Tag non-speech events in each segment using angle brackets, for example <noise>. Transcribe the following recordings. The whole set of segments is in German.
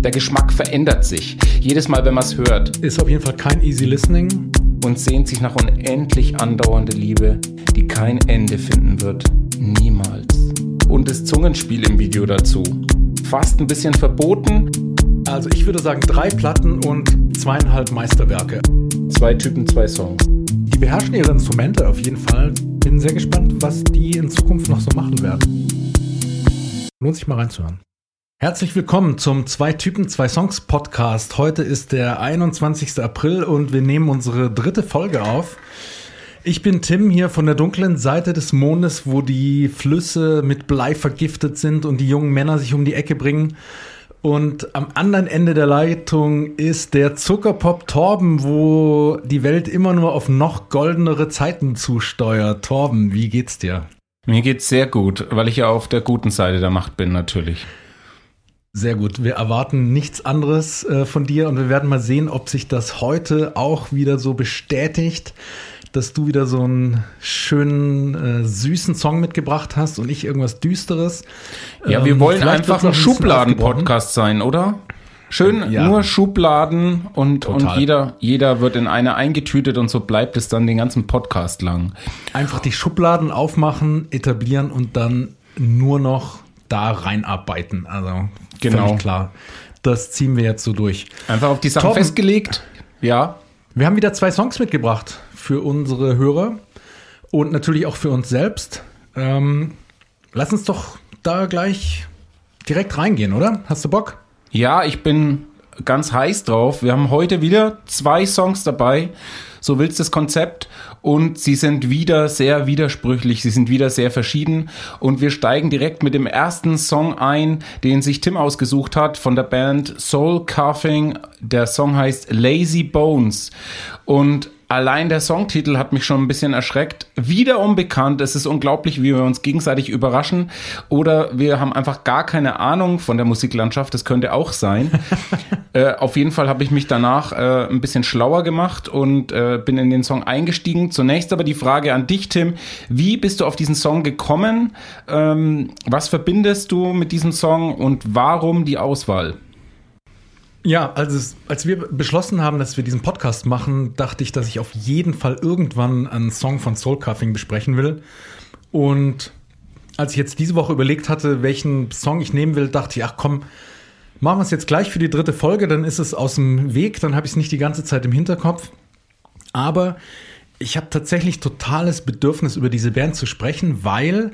Der Geschmack verändert sich. Jedes Mal, wenn man es hört. Ist auf jeden Fall kein easy listening. Und sehnt sich nach unendlich andauernde Liebe, die kein Ende finden wird. Niemals. Und das Zungenspiel im Video dazu. Fast ein bisschen verboten. Also ich würde sagen drei Platten und zweieinhalb Meisterwerke. Zwei Typen, zwei Songs. Die beherrschen ihre Instrumente auf jeden Fall. Bin sehr gespannt, was die in Zukunft noch so machen werden. Lohnt sich mal reinzuhören. Herzlich willkommen zum Zwei Typen, zwei Songs Podcast. Heute ist der 21. April und wir nehmen unsere dritte Folge auf. Ich bin Tim hier von der dunklen Seite des Mondes, wo die Flüsse mit Blei vergiftet sind und die jungen Männer sich um die Ecke bringen. Und am anderen Ende der Leitung ist der Zuckerpop Torben, wo die Welt immer nur auf noch goldenere Zeiten zusteuert. Torben, wie geht's dir? Mir geht's sehr gut, weil ich ja auf der guten Seite der Macht bin, natürlich. Sehr gut. Wir erwarten nichts anderes äh, von dir und wir werden mal sehen, ob sich das heute auch wieder so bestätigt, dass du wieder so einen schönen, äh, süßen Song mitgebracht hast und ich irgendwas Düsteres. Ja, wir ähm, wollen einfach ein, Schubladen-Podcast sein, oder? Schön, ja. nur Schubladen und, und jeder, jeder wird in eine eingetütet und so bleibt es dann den ganzen Podcast lang. Einfach die Schubladen aufmachen, etablieren und dann nur noch da reinarbeiten. Also genau. klar. Das ziehen wir jetzt so durch. Einfach auf die Sachen Torben, festgelegt. Ja. Wir haben wieder zwei Songs mitgebracht für unsere Hörer und natürlich auch für uns selbst. Ähm, lass uns doch da gleich direkt reingehen, oder? Hast du Bock? Ja, ich bin ganz heiß drauf. Wir haben heute wieder zwei Songs dabei. So willst das Konzept und sie sind wieder sehr widersprüchlich, sie sind wieder sehr verschieden und wir steigen direkt mit dem ersten Song ein, den sich Tim ausgesucht hat von der Band Soul Coughing. Der Song heißt Lazy Bones und Allein der Songtitel hat mich schon ein bisschen erschreckt. Wieder unbekannt. Es ist unglaublich, wie wir uns gegenseitig überraschen. Oder wir haben einfach gar keine Ahnung von der Musiklandschaft. Das könnte auch sein. <laughs> äh, auf jeden Fall habe ich mich danach äh, ein bisschen schlauer gemacht und äh, bin in den Song eingestiegen. Zunächst aber die Frage an dich, Tim. Wie bist du auf diesen Song gekommen? Ähm, was verbindest du mit diesem Song und warum die Auswahl? Ja, also als wir beschlossen haben, dass wir diesen Podcast machen, dachte ich, dass ich auf jeden Fall irgendwann einen Song von Soul Cuffing besprechen will. Und als ich jetzt diese Woche überlegt hatte, welchen Song ich nehmen will, dachte ich, ach komm, machen wir es jetzt gleich für die dritte Folge, dann ist es aus dem Weg, dann habe ich es nicht die ganze Zeit im Hinterkopf. Aber ich habe tatsächlich totales Bedürfnis, über diese Band zu sprechen, weil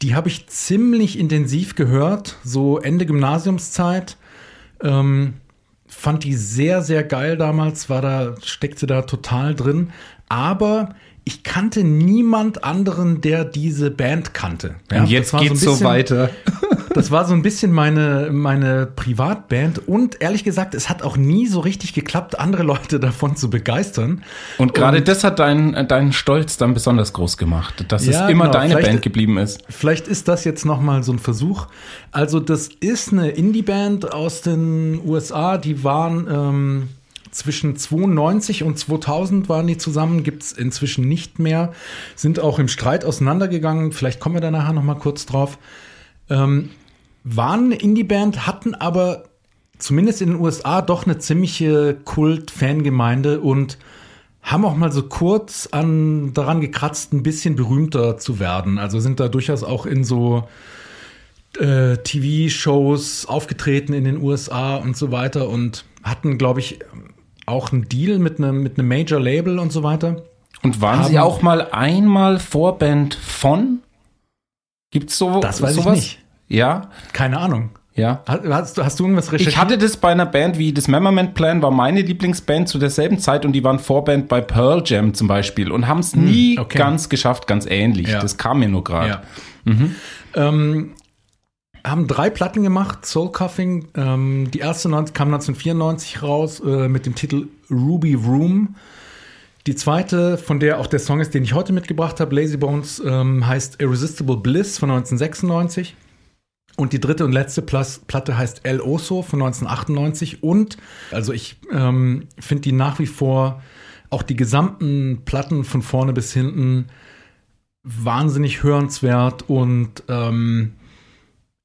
die habe ich ziemlich intensiv gehört, so Ende Gymnasiumszeit. Ähm, fand die sehr, sehr geil damals, war da, steckte da total drin. Aber ich kannte niemand anderen, der diese Band kannte. Ja, und jetzt geht's so, so weiter. <laughs> das war so ein bisschen meine, meine Privatband und ehrlich gesagt, es hat auch nie so richtig geklappt, andere Leute <laughs> davon zu begeistern. Und gerade das hat deinen deinen Stolz dann besonders groß gemacht, dass ja, es immer genau, deine Band geblieben ist. Vielleicht ist das jetzt nochmal so ein Versuch. Also das ist eine Indie-Band aus den USA, die waren ähm, zwischen 92 und 2000 waren die zusammen, gibt es inzwischen nicht mehr, sind auch im Streit auseinandergegangen, vielleicht kommen wir da nachher nochmal kurz drauf. Ähm, waren eine Indie-Band, hatten aber zumindest in den USA doch eine ziemliche Kult-Fangemeinde und haben auch mal so kurz an, daran gekratzt, ein bisschen berühmter zu werden. Also sind da durchaus auch in so äh, TV-Shows aufgetreten in den USA und so weiter und hatten, glaube ich, auch einen Deal mit einem mit einem Major Label und so weiter. Und waren haben, Sie auch mal einmal Vorband von? Gibt's so Das weiß sowas? ich nicht. Ja? Keine Ahnung. Ja. Hast, hast du irgendwas recherchiert? Ich hatte das bei einer Band wie das Memorment Plan war meine Lieblingsband zu derselben Zeit und die waren Vorband bei Pearl Jam zum Beispiel und haben es hm, nie okay. ganz geschafft, ganz ähnlich. Ja. Das kam mir nur gerade. Ja. Mhm. Ähm, haben drei Platten gemacht, Soul Cuffing. Ähm, die erste kam 1994 raus äh, mit dem Titel Ruby Room. Die zweite, von der auch der Song ist, den ich heute mitgebracht habe, Lazy Bones, ähm, heißt Irresistible Bliss von 1996. Und die dritte und letzte Platte heißt El Oso von 1998. Und, also ich ähm, finde die nach wie vor, auch die gesamten Platten von vorne bis hinten, wahnsinnig hörenswert und ähm,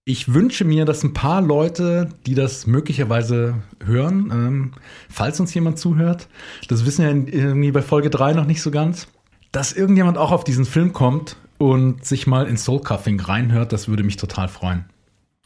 ich wünsche mir, dass ein paar Leute, die das möglicherweise hören, ähm, falls uns jemand zuhört, das wissen ja irgendwie bei Folge 3 noch nicht so ganz, dass irgendjemand auch auf diesen Film kommt und sich mal in Soul Cuffing reinhört, das würde mich total freuen.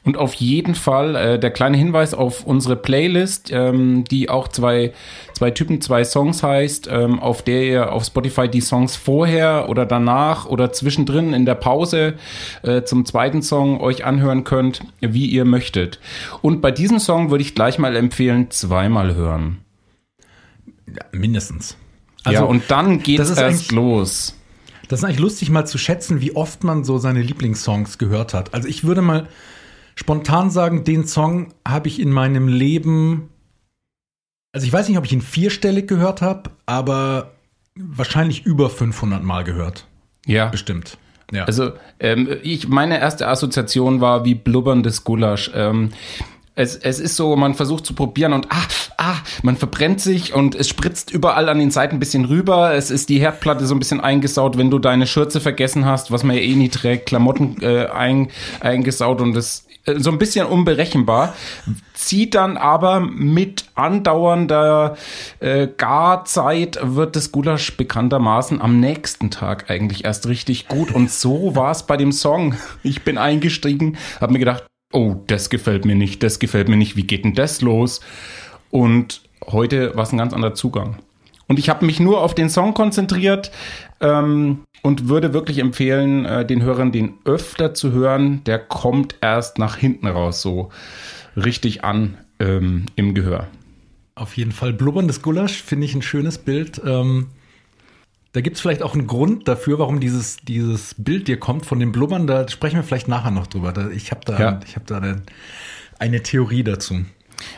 Und auf jeden Fall äh, der kleine Hinweis auf unsere Playlist, ähm, die auch zwei, zwei Typen, zwei Songs heißt, ähm, auf der ihr auf Spotify die Songs vorher oder danach oder zwischendrin in der Pause äh, zum zweiten Song euch anhören könnt, wie ihr möchtet. Und bei diesem Song würde ich gleich mal empfehlen, zweimal hören. Mindestens. Also, ja, und dann geht es erst los. Das ist eigentlich lustig, mal zu schätzen, wie oft man so seine Lieblingssongs gehört hat. Also ich würde mal spontan sagen, den Song habe ich in meinem Leben, also ich weiß nicht, ob ich ihn vierstellig gehört habe, aber wahrscheinlich über 500 Mal gehört. Ja. Bestimmt. Ja. Also ähm, ich, meine erste Assoziation war wie blubberndes Gulasch. Ähm, es, es ist so, man versucht zu probieren und ah, ah, man verbrennt sich und es spritzt überall an den Seiten ein bisschen rüber. Es ist die Herdplatte so ein bisschen eingesaut, wenn du deine Schürze vergessen hast, was man ja eh nie trägt, Klamotten äh, ein, eingesaut und es so ein bisschen unberechenbar, zieht dann aber mit andauernder äh, Garzeit wird das Gulasch bekanntermaßen am nächsten Tag eigentlich erst richtig gut. Und so war es bei dem Song. Ich bin eingestiegen, habe mir gedacht, oh, das gefällt mir nicht, das gefällt mir nicht, wie geht denn das los? Und heute war es ein ganz anderer Zugang. Und ich habe mich nur auf den Song konzentriert. Ähm, und würde wirklich empfehlen, äh, den Hörern den öfter zu hören. Der kommt erst nach hinten raus so richtig an ähm, im Gehör. Auf jeden Fall blubberndes Gulasch finde ich ein schönes Bild. Ähm, da gibt es vielleicht auch einen Grund dafür, warum dieses, dieses Bild dir kommt von dem Blubbern. Da sprechen wir vielleicht nachher noch drüber. Da, ich habe da, ja. ich hab da eine, eine Theorie dazu.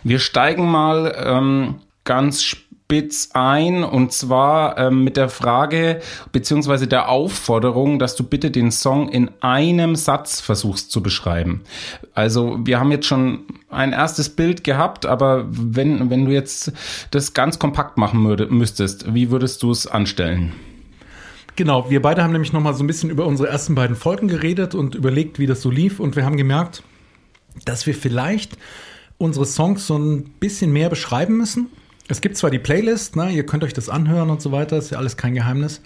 Wir steigen mal ähm, ganz spät spitz ein und zwar ähm, mit der Frage beziehungsweise der Aufforderung, dass du bitte den Song in einem Satz versuchst zu beschreiben. Also wir haben jetzt schon ein erstes Bild gehabt, aber wenn, wenn du jetzt das ganz kompakt machen würde, müsstest, wie würdest du es anstellen? Genau, wir beide haben nämlich noch mal so ein bisschen über unsere ersten beiden Folgen geredet und überlegt, wie das so lief und wir haben gemerkt, dass wir vielleicht unsere Songs so ein bisschen mehr beschreiben müssen es gibt zwar die Playlist, ne, ihr könnt euch das anhören und so weiter, ist ja alles kein Geheimnis.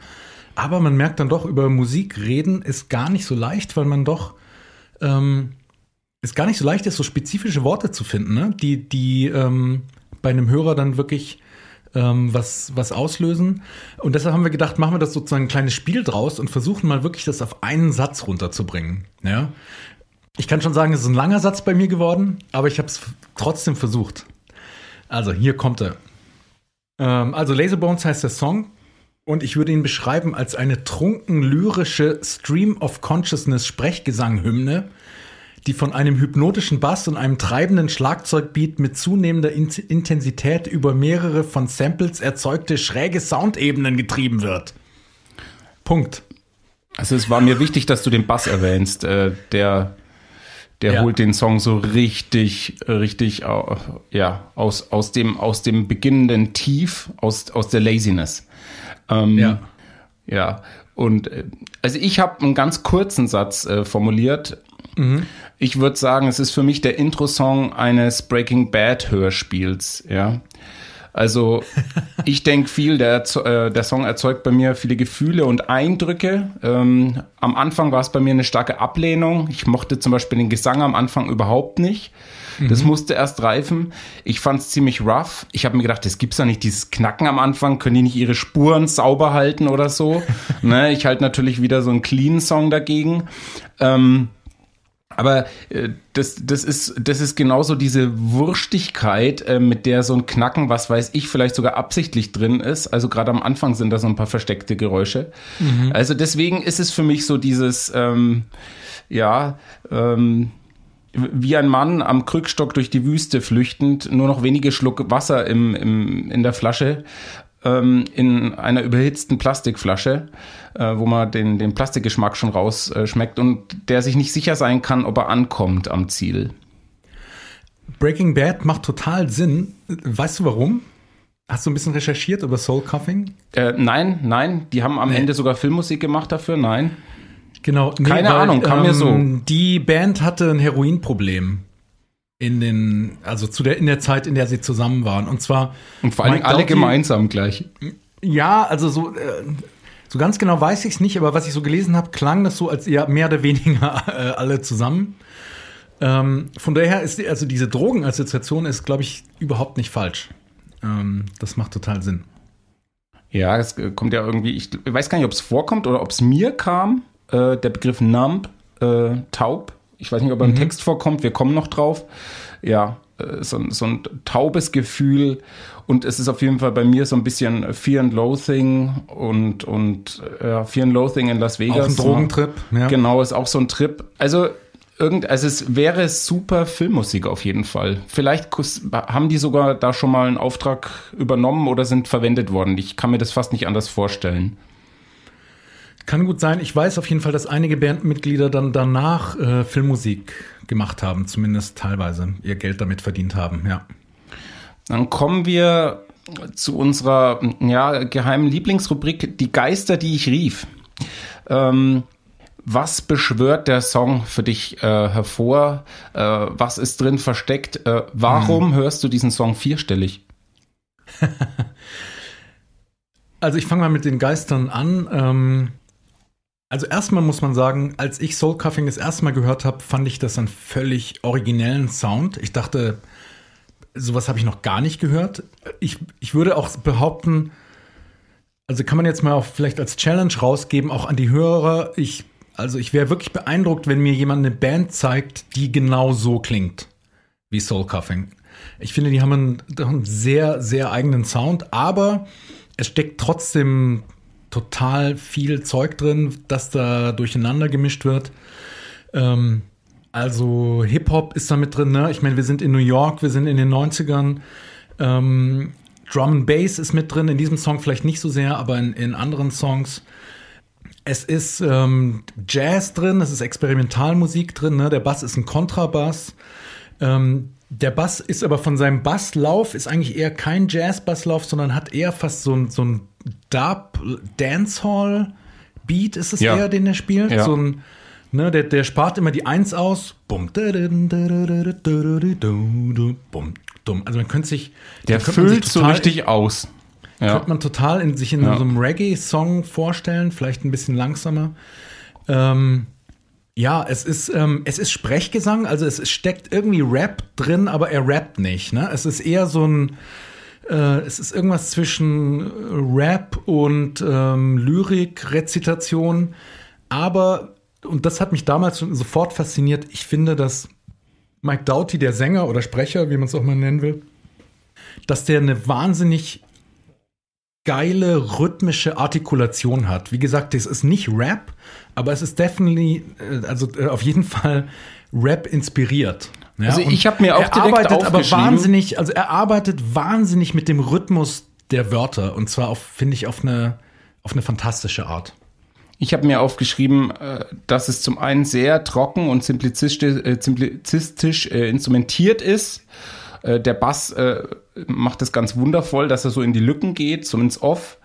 Aber man merkt dann doch, über Musik reden ist gar nicht so leicht, weil man doch ähm, ist gar nicht so leicht ist, so spezifische Worte zu finden, ne? die, die ähm, bei einem Hörer dann wirklich ähm, was, was auslösen. Und deshalb haben wir gedacht, machen wir das sozusagen ein kleines Spiel draus und versuchen mal wirklich das auf einen Satz runterzubringen. Ja? Ich kann schon sagen, es ist ein langer Satz bei mir geworden, aber ich habe es trotzdem versucht. Also hier kommt er. Ähm, also Laserbones heißt der Song und ich würde ihn beschreiben als eine trunken lyrische Stream of Consciousness Sprechgesang-Hymne, die von einem hypnotischen Bass und einem treibenden Schlagzeugbeat mit zunehmender In Intensität über mehrere von Samples erzeugte schräge Soundebenen getrieben wird. Punkt. Also es war mir wichtig, dass du den Bass erwähnst, äh, der der ja. holt den Song so richtig, richtig, ja, aus, aus dem, aus dem beginnenden Tief, aus, aus der Laziness. Ähm, ja. Ja. Und, äh, also ich habe einen ganz kurzen Satz äh, formuliert. Mhm. Ich würde sagen, es ist für mich der Intro-Song eines Breaking Bad Hörspiels, ja. Also ich denke viel, der, äh, der Song erzeugt bei mir viele Gefühle und Eindrücke. Ähm, am Anfang war es bei mir eine starke Ablehnung. Ich mochte zum Beispiel den Gesang am Anfang überhaupt nicht. Das mhm. musste erst reifen. Ich fand es ziemlich rough. Ich habe mir gedacht, es gibt's ja nicht dieses Knacken am Anfang. Können die nicht ihre Spuren sauber halten oder so? <laughs> ne, ich halte natürlich wieder so einen clean Song dagegen. Ähm, aber äh, das, das, ist, das ist genauso diese Wurstigkeit, äh, mit der so ein Knacken, was weiß ich, vielleicht sogar absichtlich drin ist. Also gerade am Anfang sind da so ein paar versteckte Geräusche. Mhm. Also deswegen ist es für mich so dieses, ähm, ja, ähm, wie ein Mann am Krückstock durch die Wüste flüchtend, nur noch wenige Schluck Wasser im, im, in der Flasche ähm, in einer überhitzten Plastikflasche, äh, wo man den, den Plastikgeschmack schon rausschmeckt äh, und der sich nicht sicher sein kann, ob er ankommt am Ziel. Breaking Bad macht total Sinn. Weißt du warum? Hast du ein bisschen recherchiert über Soul Cuffing? Äh, nein, nein. Die haben am nee. Ende sogar Filmmusik gemacht dafür. Nein. Genau. Nee, Keine weil, Ahnung, kam ähm, mir so. Ähm, die Band hatte ein Heroinproblem in den, also zu der, in der Zeit, in der sie zusammen waren. Und zwar. Und vor allem alle Doughty, gemeinsam gleich. Ja, also so, äh, so ganz genau weiß ich es nicht, aber was ich so gelesen habe, klang das so, als eher mehr oder weniger äh, alle zusammen. Ähm, von daher ist also diese Drogenassoziation ist, glaube ich, überhaupt nicht falsch. Ähm, das macht total Sinn. Ja, es kommt ja irgendwie, ich weiß gar nicht, ob es vorkommt oder ob es mir kam, äh, der Begriff numb, äh, taub. Ich weiß nicht, ob er im mhm. Text vorkommt, wir kommen noch drauf. Ja, äh, so, so, ein taubes Gefühl. Und es ist auf jeden Fall bei mir so ein bisschen Fear and Loathing und, und äh, Fear and Loathing in Las Vegas. Auch ein Drogentrip. Ja. Genau, ist auch so ein Trip. Also irgend, also es wäre super Filmmusik auf jeden Fall. Vielleicht haben die sogar da schon mal einen Auftrag übernommen oder sind verwendet worden. Ich kann mir das fast nicht anders vorstellen. Kann gut sein. Ich weiß auf jeden Fall, dass einige Bandmitglieder dann danach äh, Filmmusik gemacht haben, zumindest teilweise ihr Geld damit verdient haben, ja. Dann kommen wir zu unserer ja, geheimen Lieblingsrubrik, die Geister, die ich rief. Ähm, was beschwört der Song für dich äh, hervor? Äh, was ist drin versteckt? Äh, warum hm. hörst du diesen Song vierstellig? <laughs> also ich fange mal mit den Geistern an. Ähm, also erstmal muss man sagen, als ich Soul Cuffing das erste Mal gehört habe, fand ich das einen völlig originellen Sound. Ich dachte, sowas habe ich noch gar nicht gehört. Ich, ich würde auch behaupten, also kann man jetzt mal auch vielleicht als Challenge rausgeben, auch an die Hörer. Ich also ich wäre wirklich beeindruckt, wenn mir jemand eine Band zeigt, die genau so klingt wie Soul Cuffing. Ich finde, die haben einen, einen sehr, sehr eigenen Sound, aber es steckt trotzdem total viel Zeug drin, das da durcheinander gemischt wird. Ähm, also Hip-Hop ist da mit drin, ne? Ich meine, wir sind in New York, wir sind in den 90ern. Ähm, Drum and Bass ist mit drin, in diesem Song vielleicht nicht so sehr, aber in, in anderen Songs. Es ist ähm, Jazz drin, es ist Experimentalmusik drin, ne? der Bass ist ein Kontrabass. Ähm, der Bass ist aber von seinem Basslauf, ist eigentlich eher kein Jazz-Basslauf, sondern hat eher fast so ein, so ein Dub-Dancehall-Beat ist es ja. eher, den er spielt. Ja. So ein, ne, der, der spart immer die Eins aus. Bum, bum. Also man könnte sich. Der füllt sich so richtig aus. Ja. Könnte man total in, sich in ja. so einem Reggae-Song vorstellen, vielleicht ein bisschen langsamer. Ähm, ja, es ist, ähm, es ist Sprechgesang, also es, steckt irgendwie Rap drin, aber er rappt nicht. Ne? Es ist eher so ein, äh, es ist irgendwas zwischen Rap und ähm, Lyrik, Rezitation. Aber, und das hat mich damals schon sofort fasziniert, ich finde, dass Mike Doughty, der Sänger oder Sprecher, wie man es auch mal nennen will, dass der eine wahnsinnig geile rhythmische Artikulation hat. Wie gesagt, das ist nicht Rap, aber es ist definitely, äh, also äh, auf jeden Fall Rap inspiriert. Ja, also ich habe mir auch er direkt arbeitet aber wahnsinnig, also er arbeitet wahnsinnig mit dem Rhythmus der Wörter und zwar auf, finde ich, auf eine, auf eine fantastische Art. Ich habe mir aufgeschrieben, äh, dass es zum einen sehr trocken und simplizistisch, simplizistisch instrumentiert ist äh, der Bass äh, macht es ganz wundervoll, dass er so in die Lücken geht, so ins Off.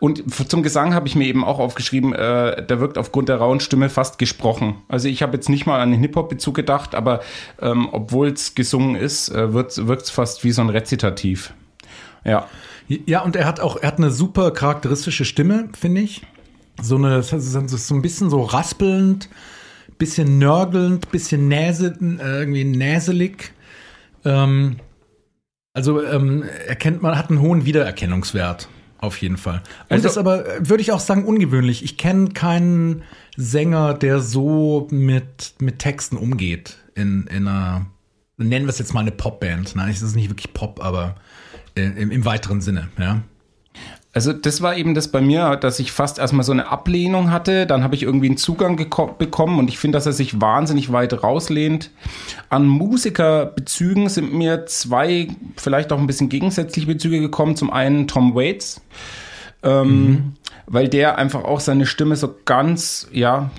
Und zum Gesang habe ich mir eben auch aufgeschrieben, äh, der wirkt aufgrund der rauen Stimme fast gesprochen. Also ich habe jetzt nicht mal an den Hip-Hop-Bezug gedacht, aber ähm, obwohl es gesungen ist, äh, wirkt es fast wie so ein Rezitativ. Ja. Ja, und er hat auch, er hat eine super charakteristische Stimme, finde ich. So eine, so ein bisschen so raspelnd, bisschen nörgelnd, bisschen näse, äh, irgendwie näselig. Ähm, also ähm, erkennt man, hat einen hohen Wiedererkennungswert. Auf jeden Fall. Und also, ist aber, würde ich auch sagen, ungewöhnlich. Ich kenne keinen Sänger, der so mit, mit Texten umgeht in, in einer, nennen wir es jetzt mal eine Popband. Nein, es ist nicht wirklich Pop, aber äh, im, im weiteren Sinne, ja. Also das war eben das bei mir, dass ich fast erstmal so eine Ablehnung hatte. Dann habe ich irgendwie einen Zugang bekommen und ich finde, dass er sich wahnsinnig weit rauslehnt. An Musikerbezügen sind mir zwei, vielleicht auch ein bisschen gegensätzliche Bezüge gekommen. Zum einen Tom Waits, ähm, mhm. weil der einfach auch seine Stimme so ganz, ja,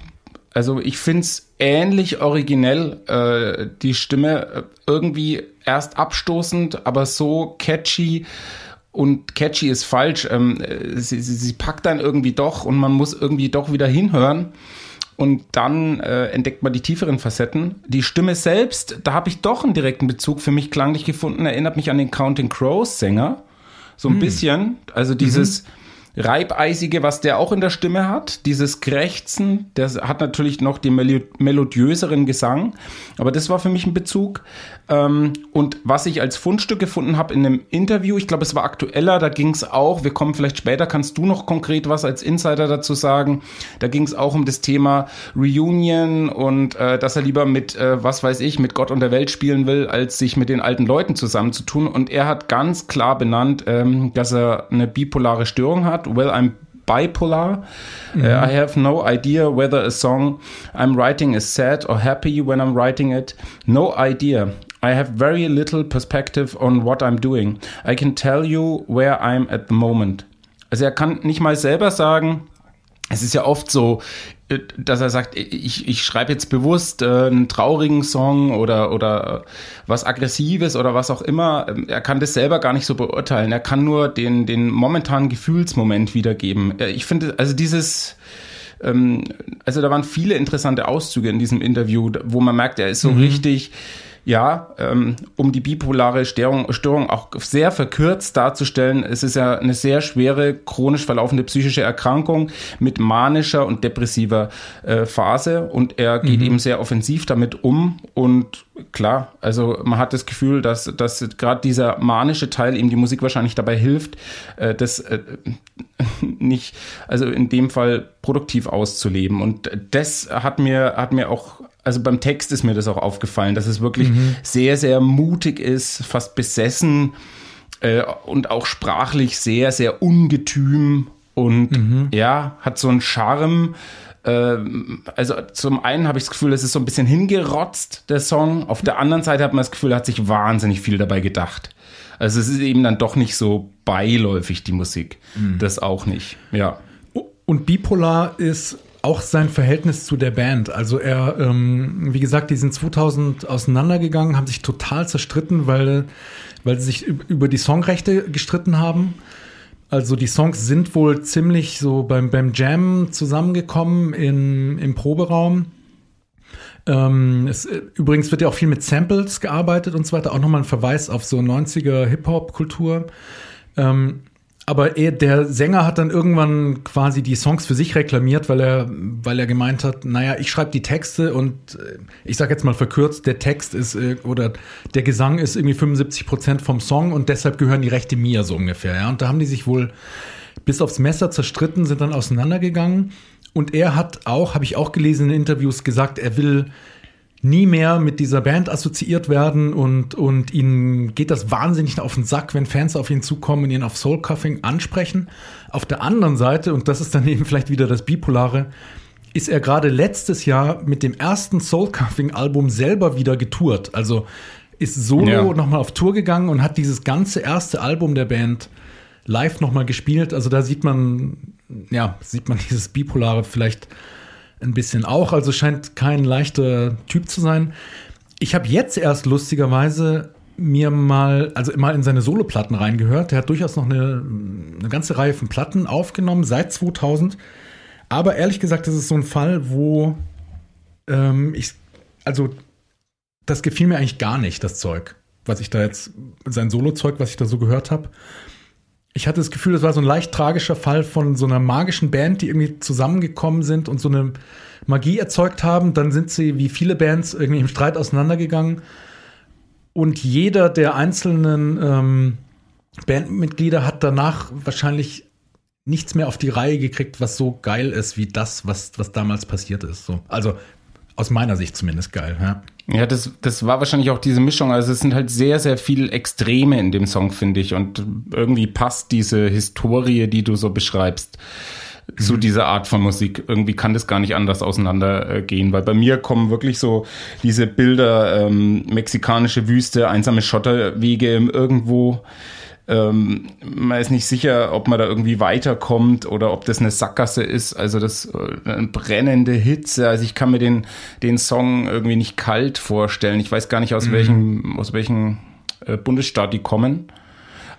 also ich finde es ähnlich originell, äh, die Stimme äh, irgendwie erst abstoßend, aber so catchy und catchy ist falsch. Ähm, sie, sie, sie, packt dann irgendwie doch und man muss irgendwie doch wieder hinhören. und dann äh, entdeckt man die tieferen Facetten. Die Stimme selbst, da habe ich doch einen direkten Bezug für mich klanglich gefunden, erinnert mich an den Counting Crows Sänger. So ein hm. bisschen. Also dieses. Mhm Reibeisige, was der auch in der Stimme hat, dieses Krächzen, der hat natürlich noch den melodiöseren Gesang, aber das war für mich ein Bezug. Ähm, und was ich als Fundstück gefunden habe in einem Interview, ich glaube, es war aktueller, da ging es auch, wir kommen vielleicht später, kannst du noch konkret was als Insider dazu sagen? Da ging es auch um das Thema Reunion und äh, dass er lieber mit, äh, was weiß ich, mit Gott und der Welt spielen will, als sich mit den alten Leuten zusammenzutun. Und er hat ganz klar benannt, ähm, dass er eine bipolare Störung hat well, I'm bipolar. Mm -hmm. uh, I have no idea whether a song I'm writing is sad or happy when I'm writing it. No idea. I have very little perspective on what I'm doing. I can tell you where I'm at the moment. Also er kann nicht mal selber sagen, es ist ja oft so, dass er sagt, ich, ich schreibe jetzt bewusst äh, einen traurigen Song oder, oder was Aggressives oder was auch immer. Ähm, er kann das selber gar nicht so beurteilen. Er kann nur den, den momentanen Gefühlsmoment wiedergeben. Äh, ich finde, also dieses, ähm, also da waren viele interessante Auszüge in diesem Interview, wo man merkt, er ist so mhm. richtig ja, ähm, um die bipolare Störung, Störung auch sehr verkürzt darzustellen, es ist ja eine sehr schwere, chronisch verlaufende psychische Erkrankung mit manischer und depressiver äh, Phase und er geht mhm. eben sehr offensiv damit um und klar, also man hat das Gefühl, dass, dass gerade dieser manische Teil ihm die Musik wahrscheinlich dabei hilft, äh, das äh, <laughs> nicht, also in dem Fall produktiv auszuleben und das hat mir, hat mir auch also beim Text ist mir das auch aufgefallen, dass es wirklich mhm. sehr, sehr mutig ist, fast besessen äh, und auch sprachlich sehr, sehr ungetüm und mhm. ja, hat so einen Charme. Äh, also zum einen habe ich das Gefühl, es ist so ein bisschen hingerotzt, der Song. Auf der anderen Seite hat man das Gefühl, er hat sich wahnsinnig viel dabei gedacht. Also es ist eben dann doch nicht so beiläufig, die Musik. Mhm. Das auch nicht, ja. Und Bipolar ist auch sein Verhältnis zu der Band. Also er, ähm, wie gesagt, die sind 2000 auseinandergegangen, haben sich total zerstritten, weil, weil sie sich über die Songrechte gestritten haben. Also die Songs sind wohl ziemlich so beim, beim Jam zusammengekommen in, im Proberaum. Ähm, es, übrigens wird ja auch viel mit Samples gearbeitet und so weiter. Auch nochmal ein Verweis auf so 90er Hip-Hop-Kultur. Ähm, aber er, der Sänger hat dann irgendwann quasi die Songs für sich reklamiert, weil er, weil er gemeint hat, naja, ich schreibe die Texte und äh, ich sage jetzt mal verkürzt, der Text ist äh, oder der Gesang ist irgendwie 75 Prozent vom Song und deshalb gehören die Rechte mir so ungefähr. Ja? Und da haben die sich wohl bis aufs Messer zerstritten, sind dann auseinandergegangen. Und er hat auch, habe ich auch gelesen in Interviews, gesagt, er will nie mehr mit dieser Band assoziiert werden und, und ihnen geht das wahnsinnig auf den Sack, wenn Fans auf ihn zukommen und ihn auf Soul Cuffing ansprechen. Auf der anderen Seite, und das ist dann <laughs> eben vielleicht wieder das Bipolare, ist er gerade letztes Jahr mit dem ersten Soul Cuffing Album selber wieder getourt. Also ist solo ja. nochmal auf Tour gegangen und hat dieses ganze erste Album der Band live nochmal gespielt. Also da sieht man, ja, sieht man dieses Bipolare vielleicht ein bisschen auch, also scheint kein leichter Typ zu sein. Ich habe jetzt erst lustigerweise mir mal, also mal in seine Soloplatten reingehört. Der hat durchaus noch eine, eine ganze Reihe von Platten aufgenommen seit 2000. Aber ehrlich gesagt, das ist so ein Fall, wo ähm, ich, also das gefiel mir eigentlich gar nicht, das Zeug, was ich da jetzt, sein Solo-Zeug, was ich da so gehört habe ich hatte das Gefühl, das war so ein leicht tragischer Fall von so einer magischen Band, die irgendwie zusammengekommen sind und so eine Magie erzeugt haben. Dann sind sie, wie viele Bands, irgendwie im Streit auseinandergegangen. Und jeder der einzelnen ähm, Bandmitglieder hat danach wahrscheinlich nichts mehr auf die Reihe gekriegt, was so geil ist wie das, was, was damals passiert ist. So. Also aus meiner Sicht zumindest geil. Ja. Ja, das, das war wahrscheinlich auch diese Mischung. Also es sind halt sehr, sehr viel Extreme in dem Song, finde ich. Und irgendwie passt diese Historie, die du so beschreibst, mhm. zu dieser Art von Musik. Irgendwie kann das gar nicht anders auseinandergehen, weil bei mir kommen wirklich so diese Bilder, ähm, mexikanische Wüste, einsame Schotterwege irgendwo ähm, man ist nicht sicher, ob man da irgendwie weiterkommt oder ob das eine Sackgasse ist. Also das äh, brennende Hitze. Also ich kann mir den, den Song irgendwie nicht kalt vorstellen. Ich weiß gar nicht, aus mhm. welchem, aus welchem äh, Bundesstaat die kommen.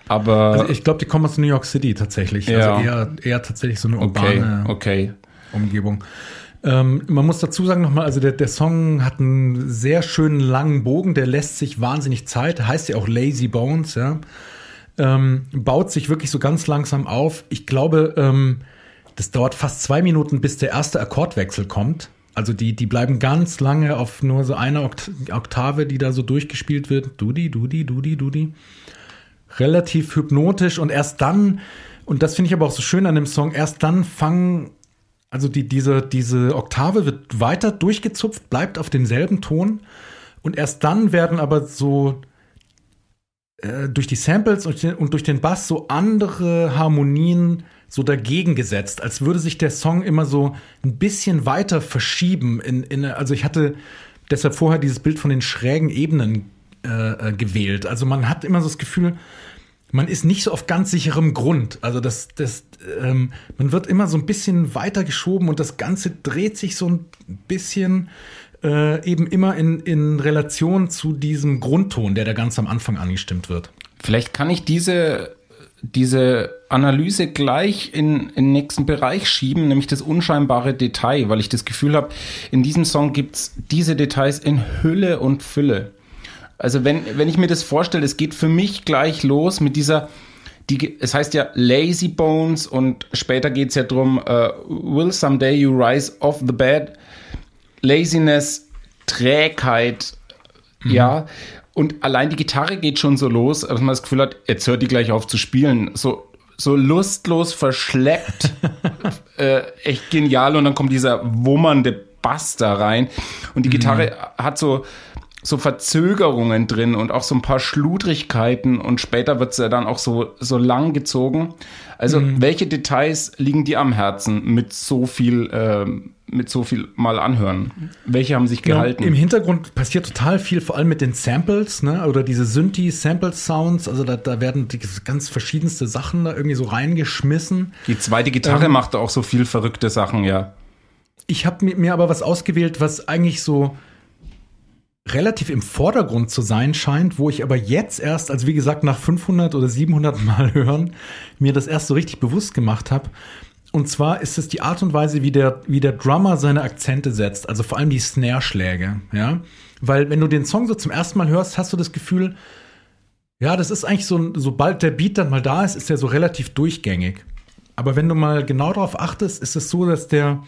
Aber also ich glaube, die kommen aus New York City tatsächlich. Ja. Also eher, eher tatsächlich so eine urbane okay, okay. Umgebung. Ähm, man muss dazu sagen nochmal, also der, der Song hat einen sehr schönen langen Bogen, der lässt sich wahnsinnig Zeit, heißt ja auch Lazy Bones, ja. Ähm, baut sich wirklich so ganz langsam auf. Ich glaube, ähm, das dauert fast zwei Minuten, bis der erste Akkordwechsel kommt. Also die, die bleiben ganz lange auf nur so einer Oktave, die da so durchgespielt wird. Dudi, Dudi, Dudi, Dudi. Relativ hypnotisch und erst dann, und das finde ich aber auch so schön an dem Song, erst dann fangen, also die, diese, diese Oktave wird weiter durchgezupft, bleibt auf demselben Ton und erst dann werden aber so äh, durch die Samples und, und durch den Bass so andere Harmonien so dagegen gesetzt, als würde sich der Song immer so ein bisschen weiter verschieben. In, in, also ich hatte deshalb vorher dieses Bild von den schrägen Ebenen äh, äh, gewählt. Also man hat immer so das Gefühl, man ist nicht so auf ganz sicherem Grund. Also das, das, ähm, man wird immer so ein bisschen weiter geschoben und das Ganze dreht sich so ein bisschen äh, eben immer in, in Relation zu diesem Grundton, der da ganz am Anfang angestimmt wird. Vielleicht kann ich diese diese Analyse gleich in, in den nächsten Bereich schieben, nämlich das unscheinbare Detail, weil ich das Gefühl habe, in diesem Song gibt's diese Details in Hülle und Fülle. Also wenn, wenn ich mir das vorstelle, es geht für mich gleich los mit dieser, die, es heißt ja Lazy Bones und später geht's ja drum, uh, will someday you rise off the bed, Laziness, Trägheit, mhm. ja. Und allein die Gitarre geht schon so los, dass man das Gefühl hat, jetzt hört die gleich auf zu spielen. So, so lustlos verschleppt, <laughs> äh, echt genial. Und dann kommt dieser wummernde Bass da rein. Und die mhm. Gitarre hat so, so Verzögerungen drin und auch so ein paar Schludrigkeiten und später wird sie dann auch so, so lang gezogen. Also, mhm. welche Details liegen dir am Herzen mit so viel, äh, mit so viel mal anhören? Welche haben sich genau, gehalten? Im Hintergrund passiert total viel, vor allem mit den Samples, ne? Oder diese Synthi-Sample-Sounds. Also da, da werden die ganz verschiedenste Sachen da irgendwie so reingeschmissen. Die zweite Gitarre ähm, macht auch so viel verrückte Sachen, ja. Ich habe mir aber was ausgewählt, was eigentlich so relativ im Vordergrund zu sein scheint, wo ich aber jetzt erst, also wie gesagt, nach 500 oder 700 Mal <laughs> hören, mir das erst so richtig bewusst gemacht habe. Und zwar ist es die Art und Weise, wie der, wie der Drummer seine Akzente setzt, also vor allem die Snare-Schläge, ja. Weil wenn du den Song so zum ersten Mal hörst, hast du das Gefühl, ja, das ist eigentlich so, sobald der Beat dann mal da ist, ist er so relativ durchgängig. Aber wenn du mal genau darauf achtest, ist es so, dass der,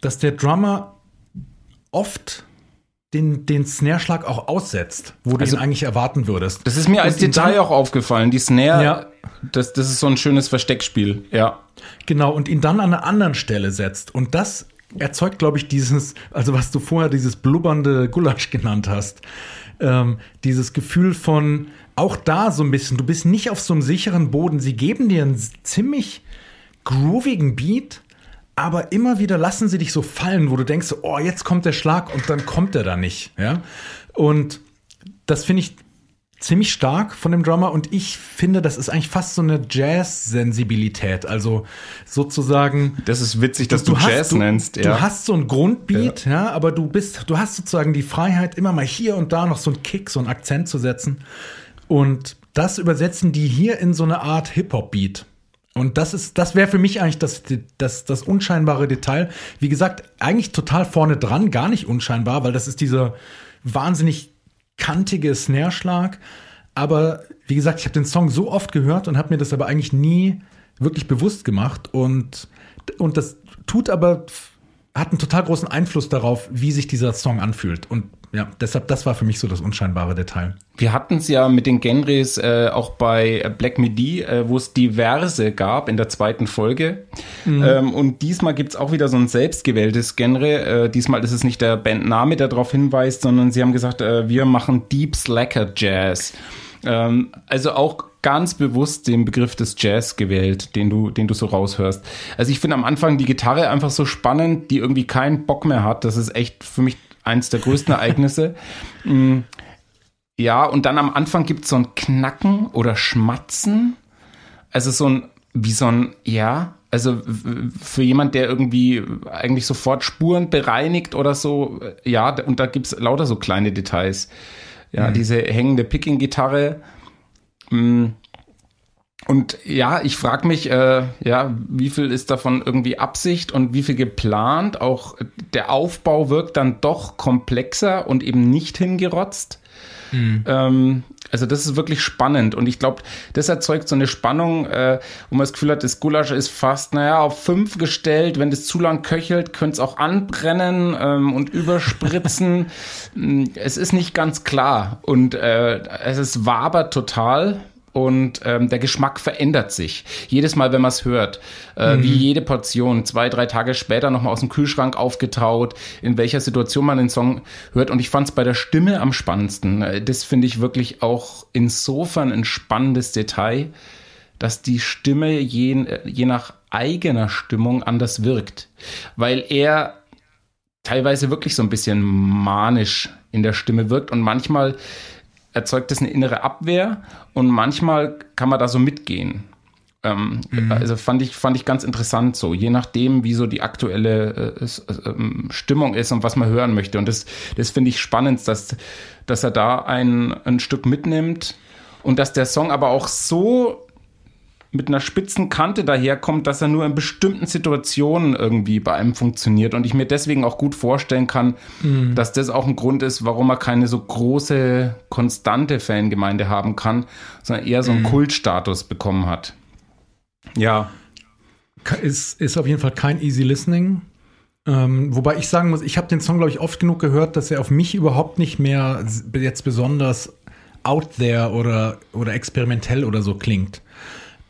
dass der Drummer oft den, den Snare-Schlag auch aussetzt, wo also, du ihn eigentlich erwarten würdest. Das ist mir als Detail dann, auch aufgefallen. Die Snare, ja. das, das ist so ein schönes Versteckspiel, ja. Genau, und ihn dann an einer anderen Stelle setzt. Und das erzeugt, glaube ich, dieses, also was du vorher dieses blubbernde Gulasch <laughs> genannt hast. Ähm, dieses Gefühl von, auch da so ein bisschen, du bist nicht auf so einem sicheren Boden. Sie geben dir einen ziemlich groovigen Beat, aber immer wieder lassen sie dich so fallen, wo du denkst, oh, jetzt kommt der Schlag und dann kommt er da nicht. Ja? Und das finde ich ziemlich stark von dem Drummer und ich finde, das ist eigentlich fast so eine Jazz-Sensibilität. Also sozusagen. Das ist witzig, dass du, du Jazz du, nennst. Ja. Du hast so ein Grundbeat, ja. ja, aber du bist, du hast sozusagen die Freiheit, immer mal hier und da noch so einen Kick, so einen Akzent zu setzen. Und das übersetzen die hier in so eine Art Hip-Hop-Beat. Und das ist, das wäre für mich eigentlich das, das, das unscheinbare Detail. Wie gesagt, eigentlich total vorne dran, gar nicht unscheinbar, weil das ist dieser wahnsinnig kantige Snare-Schlag. Aber wie gesagt, ich habe den Song so oft gehört und habe mir das aber eigentlich nie wirklich bewusst gemacht. Und, und das tut aber, hat einen total großen Einfluss darauf, wie sich dieser Song anfühlt. Und ja, deshalb, das war für mich so das unscheinbare Detail. Wir hatten es ja mit den Genres äh, auch bei Black Midi, äh, wo es diverse gab in der zweiten Folge. Mhm. Ähm, und diesmal gibt es auch wieder so ein selbstgewähltes Genre. Äh, diesmal ist es nicht der Bandname, der darauf hinweist, sondern sie haben gesagt, äh, wir machen Deep Slacker Jazz. Ähm, also auch ganz bewusst den Begriff des Jazz gewählt, den du, den du so raushörst. Also ich finde am Anfang die Gitarre einfach so spannend, die irgendwie keinen Bock mehr hat. Das ist echt für mich eins der größten Ereignisse. Mm, ja, und dann am Anfang gibt es so ein Knacken oder Schmatzen. Also so ein, wie so ein, ja, also für jemand, der irgendwie eigentlich sofort Spuren bereinigt oder so, ja, und da gibt es lauter so kleine Details. Ja, mhm. diese hängende Picking-Gitarre. Mm, und ja, ich frage mich, äh, ja, wie viel ist davon irgendwie Absicht und wie viel geplant? Auch der Aufbau wirkt dann doch komplexer und eben nicht hingerotzt. Mhm. Ähm, also das ist wirklich spannend und ich glaube, das erzeugt so eine Spannung, äh, wo man das Gefühl hat, das Gulasch ist fast, naja, auf fünf gestellt. Wenn das zu lang köchelt, könnte es auch anbrennen ähm, und überspritzen. <laughs> es ist nicht ganz klar und äh, es ist wabert total und ähm, der Geschmack verändert sich. Jedes Mal, wenn man es hört, äh, mhm. wie jede Portion, zwei, drei Tage später nochmal aus dem Kühlschrank aufgetaut, in welcher Situation man den Song hört. Und ich fand es bei der Stimme am spannendsten. Äh, das finde ich wirklich auch insofern ein spannendes Detail, dass die Stimme je, je nach eigener Stimmung anders wirkt. Weil er teilweise wirklich so ein bisschen manisch in der Stimme wirkt und manchmal erzeugt das eine innere Abwehr und manchmal kann man da so mitgehen. Ähm, mhm. Also fand ich, fand ich ganz interessant so, je nachdem, wie so die aktuelle äh, äh, ähm, Stimmung ist und was man hören möchte. Und das, das finde ich spannend, dass, dass er da ein, ein Stück mitnimmt und dass der Song aber auch so mit einer spitzen Kante daherkommt, dass er nur in bestimmten Situationen irgendwie bei einem funktioniert und ich mir deswegen auch gut vorstellen kann, mhm. dass das auch ein Grund ist, warum er keine so große, konstante Fangemeinde haben kann, sondern eher so einen mhm. Kultstatus bekommen hat. Ja. Ist, ist auf jeden Fall kein easy listening. Ähm, wobei ich sagen muss, ich habe den Song, glaube ich, oft genug gehört, dass er auf mich überhaupt nicht mehr jetzt besonders out there oder, oder experimentell oder so klingt.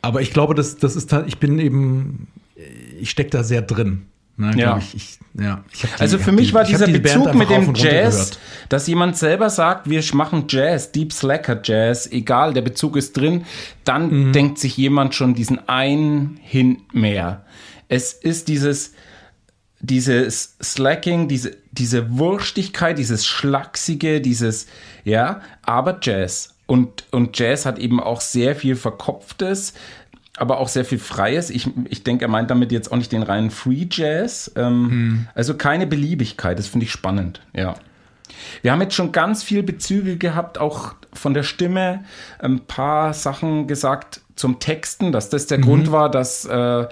Aber ich glaube, das, das ist, ich bin eben, ich stecke da sehr drin. Ne, ja. Ich, ich, ja. Die, also für mich die, war dieser die Bezug mit dem Jazz, dass jemand selber sagt, wir machen Jazz, Deep Slacker Jazz, egal, der Bezug ist drin, dann mhm. denkt sich jemand schon diesen einen Hint mehr. Es ist dieses, dieses Slacking, diese, diese Wurstigkeit, dieses Schlachsige, dieses, ja, aber Jazz. Und, und Jazz hat eben auch sehr viel Verkopftes, aber auch sehr viel Freies. Ich, ich denke, er meint damit jetzt auch nicht den reinen Free Jazz. Ähm, hm. Also keine Beliebigkeit, das finde ich spannend, ja. Wir haben jetzt schon ganz viel Bezüge gehabt, auch von der Stimme, ein paar Sachen gesagt zum Texten, dass das der mhm. Grund war, dass äh,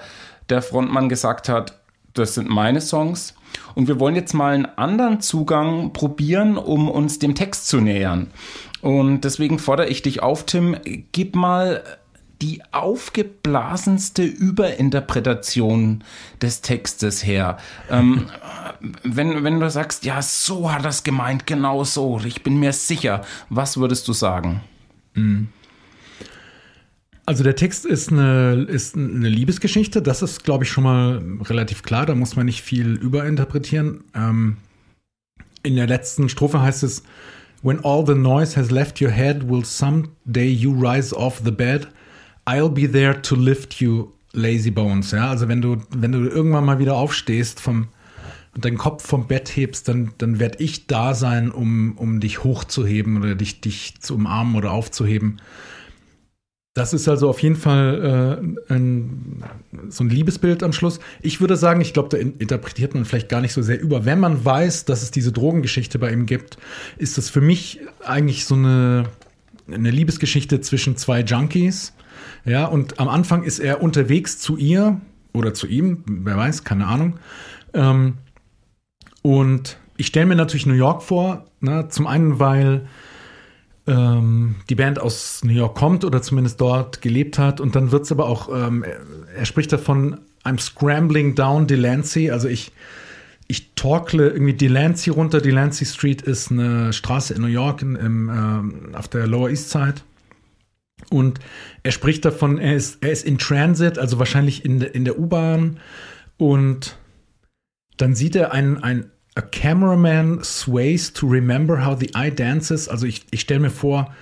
der Frontmann gesagt hat, das sind meine Songs. Und wir wollen jetzt mal einen anderen Zugang probieren, um uns dem Text zu nähern. Und deswegen fordere ich dich auf, Tim, gib mal die aufgeblasenste Überinterpretation des Textes her. Ähm, wenn, wenn du sagst, ja, so hat er es gemeint, genau so, ich bin mir sicher, was würdest du sagen? Mhm. Also der Text ist eine, ist eine Liebesgeschichte, das ist, glaube ich, schon mal relativ klar, da muss man nicht viel überinterpretieren. Ähm, in der letzten Strophe heißt es, When all the noise has left your head, will someday you rise off the bed. I'll be there to lift you, lazy bones. Ja, also wenn du, wenn du irgendwann mal wieder aufstehst vom, und deinen Kopf vom Bett hebst, dann, dann werde ich da sein, um, um dich hochzuheben oder dich, dich zu umarmen oder aufzuheben. Das ist also auf jeden Fall äh, ein, so ein Liebesbild am Schluss. Ich würde sagen, ich glaube, da interpretiert man vielleicht gar nicht so sehr über. Wenn man weiß, dass es diese Drogengeschichte bei ihm gibt, ist das für mich eigentlich so eine, eine Liebesgeschichte zwischen zwei Junkies. Ja, und am Anfang ist er unterwegs zu ihr oder zu ihm, wer weiß, keine Ahnung. Ähm, und ich stelle mir natürlich New York vor, ne? zum einen, weil ähm, die Band aus New York kommt oder zumindest dort gelebt hat. Und dann wird es aber auch, ähm, er spricht davon, I'm scrambling down Delancey. Also ich, ich torkle irgendwie Delancey runter. Delancey Street ist eine Straße in New York in, im, ähm, auf der Lower East Side. Und er spricht davon, er ist, er ist in Transit, also wahrscheinlich in, in der U-Bahn. Und dann sieht er ein, ein A cameraman sways to remember how the eye dances. Also ich, ich stelle mir vor,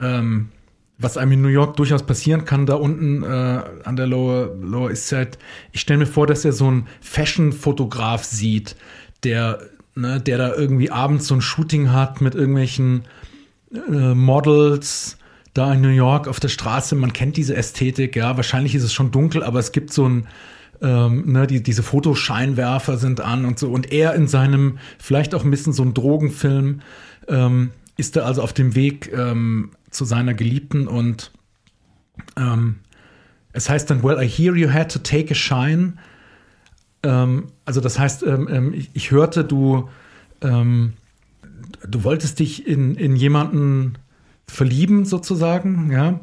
ähm, was einem in New York durchaus passieren kann, da unten äh, an der Lower, Lower East Side. Ich stelle mir vor, dass er so einen Fashion-Fotograf sieht, der, ne, der da irgendwie abends so ein Shooting hat mit irgendwelchen äh, Models da in New York auf der Straße. Man kennt diese Ästhetik, ja. Wahrscheinlich ist es schon dunkel, aber es gibt so ein ähm, ne, die, diese Fotoscheinwerfer sind an und so. Und er in seinem, vielleicht auch ein bisschen so ein Drogenfilm, ähm, ist er also auf dem Weg ähm, zu seiner Geliebten und Ähm, es heißt dann, well, I hear you had to take a shine. Ähm, also das heißt, ähm, ich, ich, hörte, du, du wolltest dich in, in jemanden verlieben sozusagen, ja.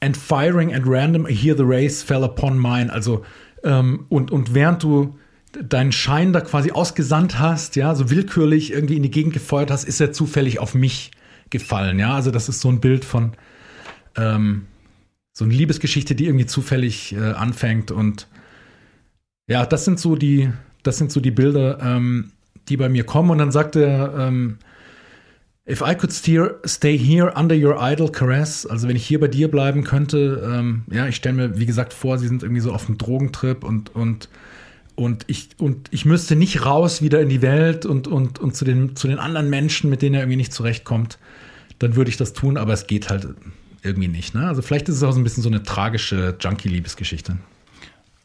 And firing at random, I hear the race fell upon mine. Also ähm, und, und während du deinen Schein da quasi ausgesandt hast, ja, so willkürlich irgendwie in die Gegend gefeuert hast, ist er zufällig auf mich gefallen, ja. Also das ist so ein Bild von ähm, so eine Liebesgeschichte, die irgendwie zufällig äh, anfängt und ja, das sind so die, das sind so die Bilder, ähm, die bei mir kommen. Und dann sagt er, ähm, If I could steer, stay here under your idle caress, also wenn ich hier bei dir bleiben könnte, ähm, ja, ich stelle mir, wie gesagt, vor, sie sind irgendwie so auf einem Drogentrip und, und, und, ich, und ich müsste nicht raus wieder in die Welt und, und, und zu, den, zu den anderen Menschen, mit denen er irgendwie nicht zurechtkommt, dann würde ich das tun, aber es geht halt irgendwie nicht. Ne? Also vielleicht ist es auch so ein bisschen so eine tragische Junkie-Liebesgeschichte.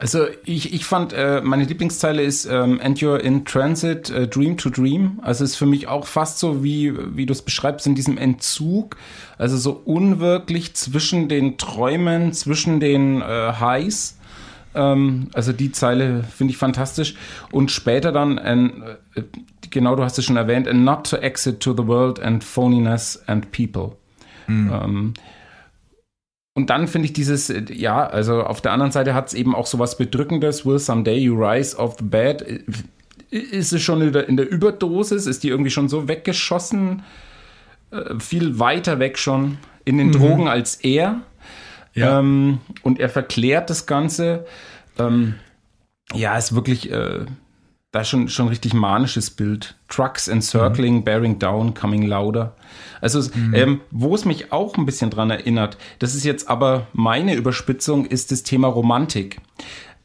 Also ich, ich fand, äh, meine Lieblingszeile ist ähm, And you're in transit, uh, dream to dream. Also ist für mich auch fast so, wie, wie du es beschreibst, in diesem Entzug. Also so unwirklich zwischen den Träumen, zwischen den äh, Highs. Ähm, also die Zeile finde ich fantastisch. Und später dann, äh, genau, du hast es schon erwähnt, and not to exit to the world and phoniness and people. Mhm. Ähm, und dann finde ich dieses, äh, ja, also auf der anderen Seite hat es eben auch so was Bedrückendes. Will someday you rise off the bed? Ist es schon in der, in der Überdosis? Ist die irgendwie schon so weggeschossen? Äh, viel weiter weg schon in den mhm. Drogen als er. Ja. Ähm, und er verklärt das Ganze. Ähm, ja, ist wirklich, äh, da schon, schon richtig manisches Bild. Trucks encircling, mhm. bearing down, coming louder. Also, mhm. ähm, wo es mich auch ein bisschen dran erinnert, das ist jetzt aber meine Überspitzung, ist das Thema Romantik.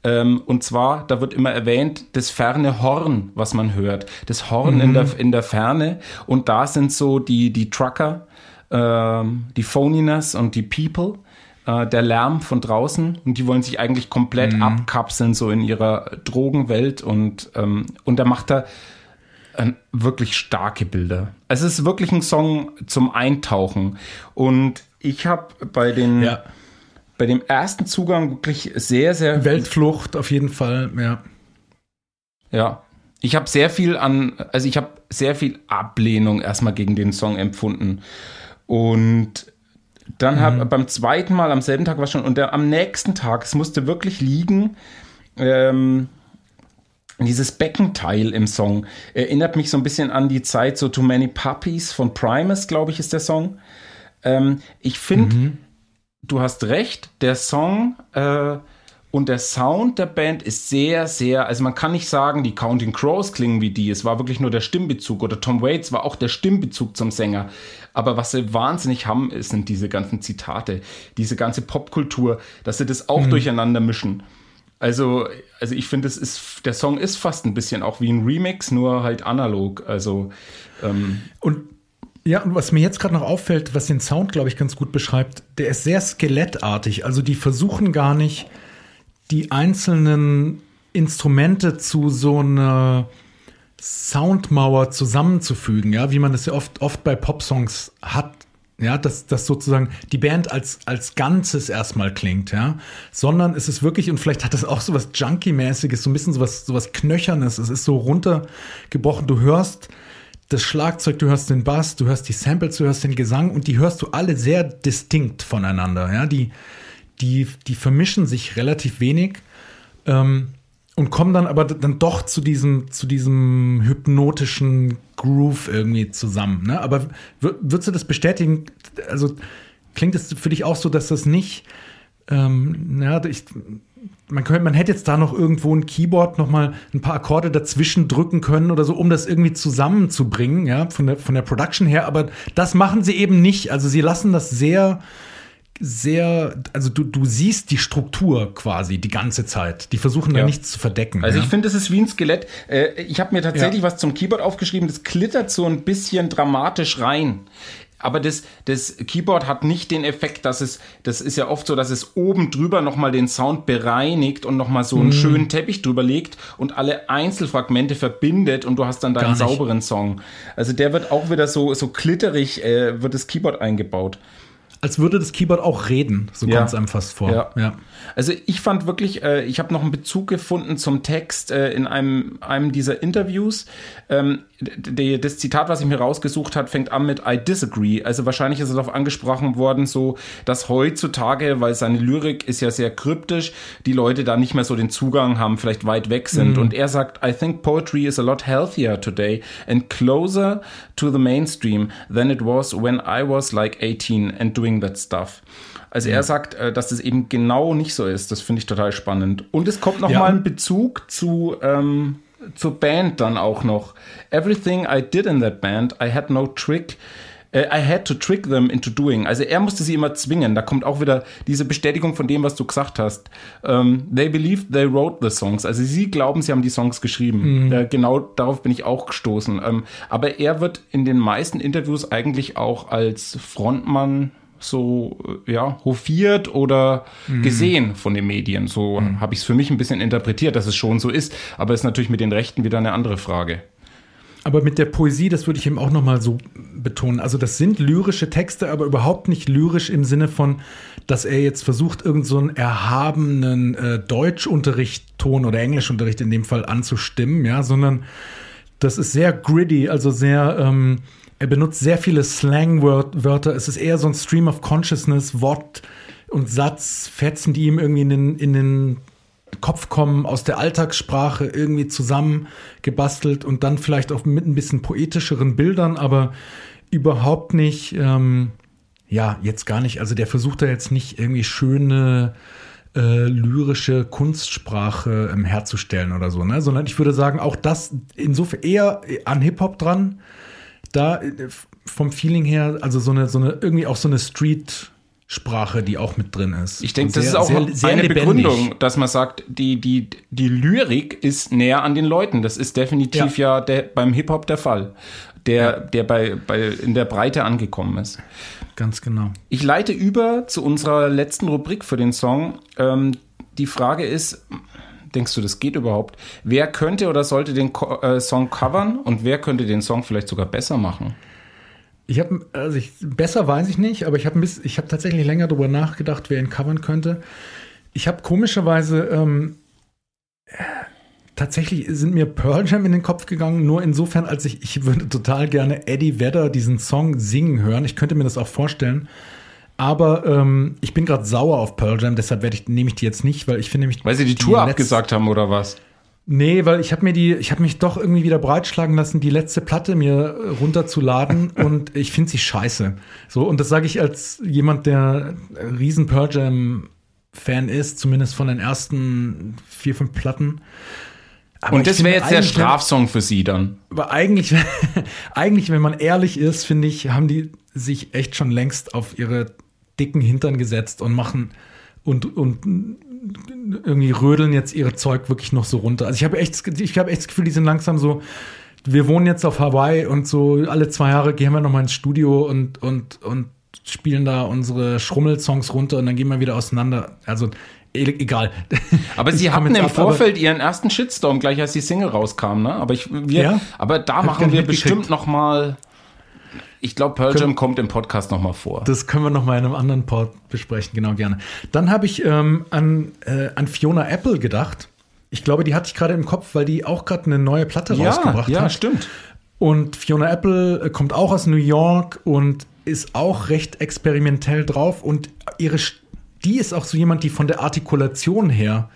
Ähm, und zwar, da wird immer erwähnt, das ferne Horn, was man hört. Das Horn mhm. in, der, in der Ferne. Und da sind so die, die Trucker, ähm, die Phoniness und die People äh, der Lärm von draußen und die wollen sich eigentlich komplett mhm. abkapseln, so in ihrer Drogenwelt und, ähm, und da macht er äh, wirklich starke Bilder. Es ist wirklich ein Song zum Eintauchen und ich habe bei den ja. bei dem ersten Zugang wirklich sehr sehr Weltflucht auf jeden Fall, ja. Ja, ich habe sehr viel an, also ich habe sehr viel Ablehnung erstmal gegen den Song empfunden. Und dann habe mhm. beim zweiten Mal am selben Tag war schon und der, am nächsten Tag, es musste wirklich liegen. Ähm, dieses Beckenteil im Song erinnert mich so ein bisschen an die Zeit so Too Many Puppies von Primus, glaube ich, ist der Song. Ähm, ich finde, mhm. du hast recht, der Song äh, und der Sound der Band ist sehr, sehr, also man kann nicht sagen, die Counting Crows klingen wie die. Es war wirklich nur der Stimmbezug oder Tom Waits war auch der Stimmbezug zum Sänger. Aber was sie wahnsinnig haben, sind diese ganzen Zitate, diese ganze Popkultur, dass sie das auch mhm. durcheinander mischen. Also, also ich finde, es ist, der Song ist fast ein bisschen auch wie ein Remix, nur halt analog. Also, ähm, und ja, und was mir jetzt gerade noch auffällt, was den Sound, glaube ich, ganz gut beschreibt, der ist sehr skelettartig. Also die versuchen gar nicht, die einzelnen Instrumente zu so einer Soundmauer zusammenzufügen, ja, wie man das ja oft, oft bei Popsongs hat, ja, dass, dass sozusagen die Band als, als Ganzes erstmal klingt, ja, sondern es ist wirklich, und vielleicht hat das auch so was Junkie-mäßiges, so ein bisschen so was, Knöchernes, es ist so runtergebrochen, du hörst das Schlagzeug, du hörst den Bass, du hörst die Samples, du hörst den Gesang und die hörst du alle sehr distinkt voneinander, ja, die, die, die vermischen sich relativ wenig ähm, und kommen dann aber dann doch zu diesem, zu diesem hypnotischen Groove irgendwie zusammen. Ne? Aber würdest du das bestätigen? Also klingt es für dich auch so, dass das nicht, ähm, ja, ich, man, könnte, man hätte jetzt da noch irgendwo ein Keyboard noch mal ein paar Akkorde dazwischen drücken können oder so, um das irgendwie zusammenzubringen, ja, von der, von der Production her. Aber das machen sie eben nicht. Also sie lassen das sehr sehr, also du, du siehst die Struktur quasi die ganze Zeit. Die versuchen ja. da nichts zu verdecken. Also ja? ich finde, es ist wie ein Skelett. Äh, ich habe mir tatsächlich ja. was zum Keyboard aufgeschrieben, das klittert so ein bisschen dramatisch rein. Aber das, das Keyboard hat nicht den Effekt, dass es, das ist ja oft so, dass es oben drüber nochmal den Sound bereinigt und nochmal so einen mm. schönen Teppich drüber legt und alle Einzelfragmente verbindet und du hast dann deinen sauberen Song. Also der wird auch wieder so, so klitterig, äh, wird das Keyboard eingebaut. Als würde das Keyboard auch reden. So Ja. kommt es einem fast vor. Ja. ja. Also ich fand wirklich, äh, ich habe noch einen Bezug gefunden zum Text äh, in einem, einem dieser Interviews. Ähm, d- das Zitat, was ich mir rausgesucht hat, fängt an mit I disagree. Also wahrscheinlich ist es darauf angesprochen worden, so dass heutzutage, weil seine Lyrik ist ja sehr kryptisch, die Leute da nicht mehr so den Zugang haben, vielleicht weit weg sind. Und er sagt, I think poetry is a lot healthier today and closer to the mainstream than it was when I was like 18 and doing that stuff. Also er sagt, äh, dass das eben genau nicht so ist. Das finde ich total spannend. Und es kommt noch Ja. ein Bezug zu ähm, zur Band dann auch noch. Everything I did in that band, I had no trick. äh, I had to trick them into doing. Also er musste sie immer zwingen. Da kommt auch wieder diese Bestätigung von dem, was du gesagt hast. Ähm, they believed they wrote the songs. Also sie glauben, sie haben die Songs geschrieben. Äh, genau darauf bin ich auch gestoßen. Ähm, aber er wird in den meisten Interviews eigentlich auch als Frontmann so äh, ja hofiert oder gesehen von den Medien. So habe ich es für mich ein bisschen interpretiert, dass es schon so ist. Aber ist natürlich mit den Rechten wieder eine andere Frage. Aber mit der Poesie, das würde ich eben auch noch mal so betonen. Also das sind lyrische Texte, aber überhaupt nicht lyrisch im Sinne von, dass er jetzt versucht, irgendeinen so einen erhabenen äh, Deutschunterrichtton oder Englischunterricht in dem Fall anzustimmen, ja, sondern das ist sehr gritty, also sehr, ähm, er benutzt sehr viele Slangwörter. Es ist eher so ein Stream of Consciousness, Wort und Satzfetzen, die ihm irgendwie in den, in den Kopf kommen, aus der Alltagssprache irgendwie zusammengebastelt und dann vielleicht auch mit ein bisschen poetischeren Bildern, aber überhaupt nicht, ähm, ja, jetzt gar nicht. Also der versucht da jetzt nicht irgendwie schöne äh, lyrische Kunstsprache ähm, herzustellen oder so, ne? Sondern ich würde sagen, auch das insofern eher an Hip-Hop dran. Da äh, vom Feeling her, also so eine, so eine, irgendwie auch so eine Street-Sprache, die auch mit drin ist. Ich denke, das sehr- ist auch sehr- sehr eine lebendig. Begründung, dass man sagt, die, die, die Lyrik ist näher an den Leuten. Das ist definitiv ja, der, beim Hip-Hop der Fall, der, der bei, bei, in der Breite angekommen ist. Ganz genau. Ich leite über zu unserer letzten Rubrik für den Song. Ähm, die Frage ist, denkst du, das geht überhaupt? Wer könnte oder sollte den Co äh, Song covern und wer könnte den Song vielleicht sogar besser machen? Ich habe, also ich, besser weiß ich nicht, aber ich habe habe tatsächlich länger darüber nachgedacht, wer ihn covern könnte. Ich habe komischerweise ähm, äh, tatsächlich sind mir Pearl Jam in den Kopf gegangen, nur insofern, als ich, ich würde total gerne Eddie Vedder diesen Song singen hören. Ich könnte mir das auch vorstellen. Aber ähm, ich bin gerade sauer auf Pearl Jam, deshalb werde ich, nehme ich die jetzt nicht, weil ich finde nämlich. Weil sie die Tour letzte- abgesagt haben oder was? Nee, weil ich habe mir die, ich habe mich doch irgendwie wieder breitschlagen lassen, die letzte Platte mir äh, runterzuladen <laughs> und ich finde sie scheiße. So, und das sage ich als jemand, der riesen Pearl Jam Fan ist, zumindest von den ersten vier, fünf Platten. Aber Und das wäre jetzt der Strafsong für sie dann. Aber eigentlich, <laughs> eigentlich, wenn man ehrlich ist, finde ich, haben die sich echt schon längst auf ihre dicken Hintern gesetzt und machen und, und irgendwie rödeln jetzt ihre Zeug wirklich noch so runter. Also ich habe echt, ich habe echt das Gefühl, die sind langsam so, wir wohnen jetzt auf Hawaii und so alle zwei Jahre gehen wir nochmal ins Studio und, und, und spielen da unsere Schrummelsongs runter und dann gehen wir wieder auseinander. Also e egal. <laughs> Aber sie hatten im ab, Vorfeld ihren ersten Shitstorm, gleich als die Single rauskam, ne? Aber ich, wir, Ja? aber da Hab machen wir bestimmt noch mal. Ich glaube, Pearl Jam kommt im Podcast noch mal vor. Das können wir noch mal in einem anderen Pod besprechen, genau gerne. Dann habe ich ähm, an, äh, an Fiona Apple gedacht. Ich glaube, die hatte ich gerade im Kopf, weil die auch gerade eine neue Platte ja, rausgebracht ja, hat. stimmt. Und Fiona Apple äh, kommt auch aus New York und ist auch recht experimentell drauf. Und ihre, die ist auch so jemand, die von der Artikulation her,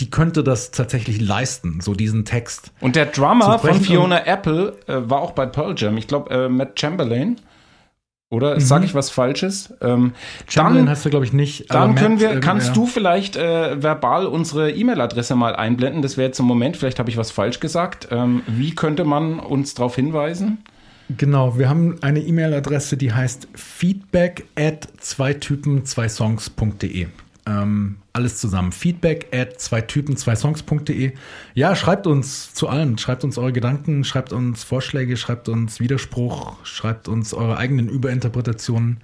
die könnte das tatsächlich leisten, so diesen Text. Und der Drummer von Fiona Apple äh, war auch bei Pearl Jam. Ich glaube, äh, Matt Chamberlain. Oder sage ich was Falsches? Ähm, Mhm. Chamberlain dann heißt er, glaube ich, nicht. dann Matt, können wir, äh, kannst ja. du vielleicht äh, verbal unsere E-Mail-Adresse mal einblenden? Das wäre jetzt im Moment, vielleicht habe ich was falsch gesagt. Ähm, wie könnte man uns darauf hinweisen? Genau, wir haben eine E-Mail-Adresse, die heißt feedback at zwei Typen zwei Songs.de. Ähm, alles zusammen. Feedback at zwei Typen zwei Songs.de. Ja, schreibt uns zu allem. Schreibt uns eure Gedanken, schreibt uns Vorschläge, schreibt uns Widerspruch, schreibt uns eure eigenen Überinterpretationen.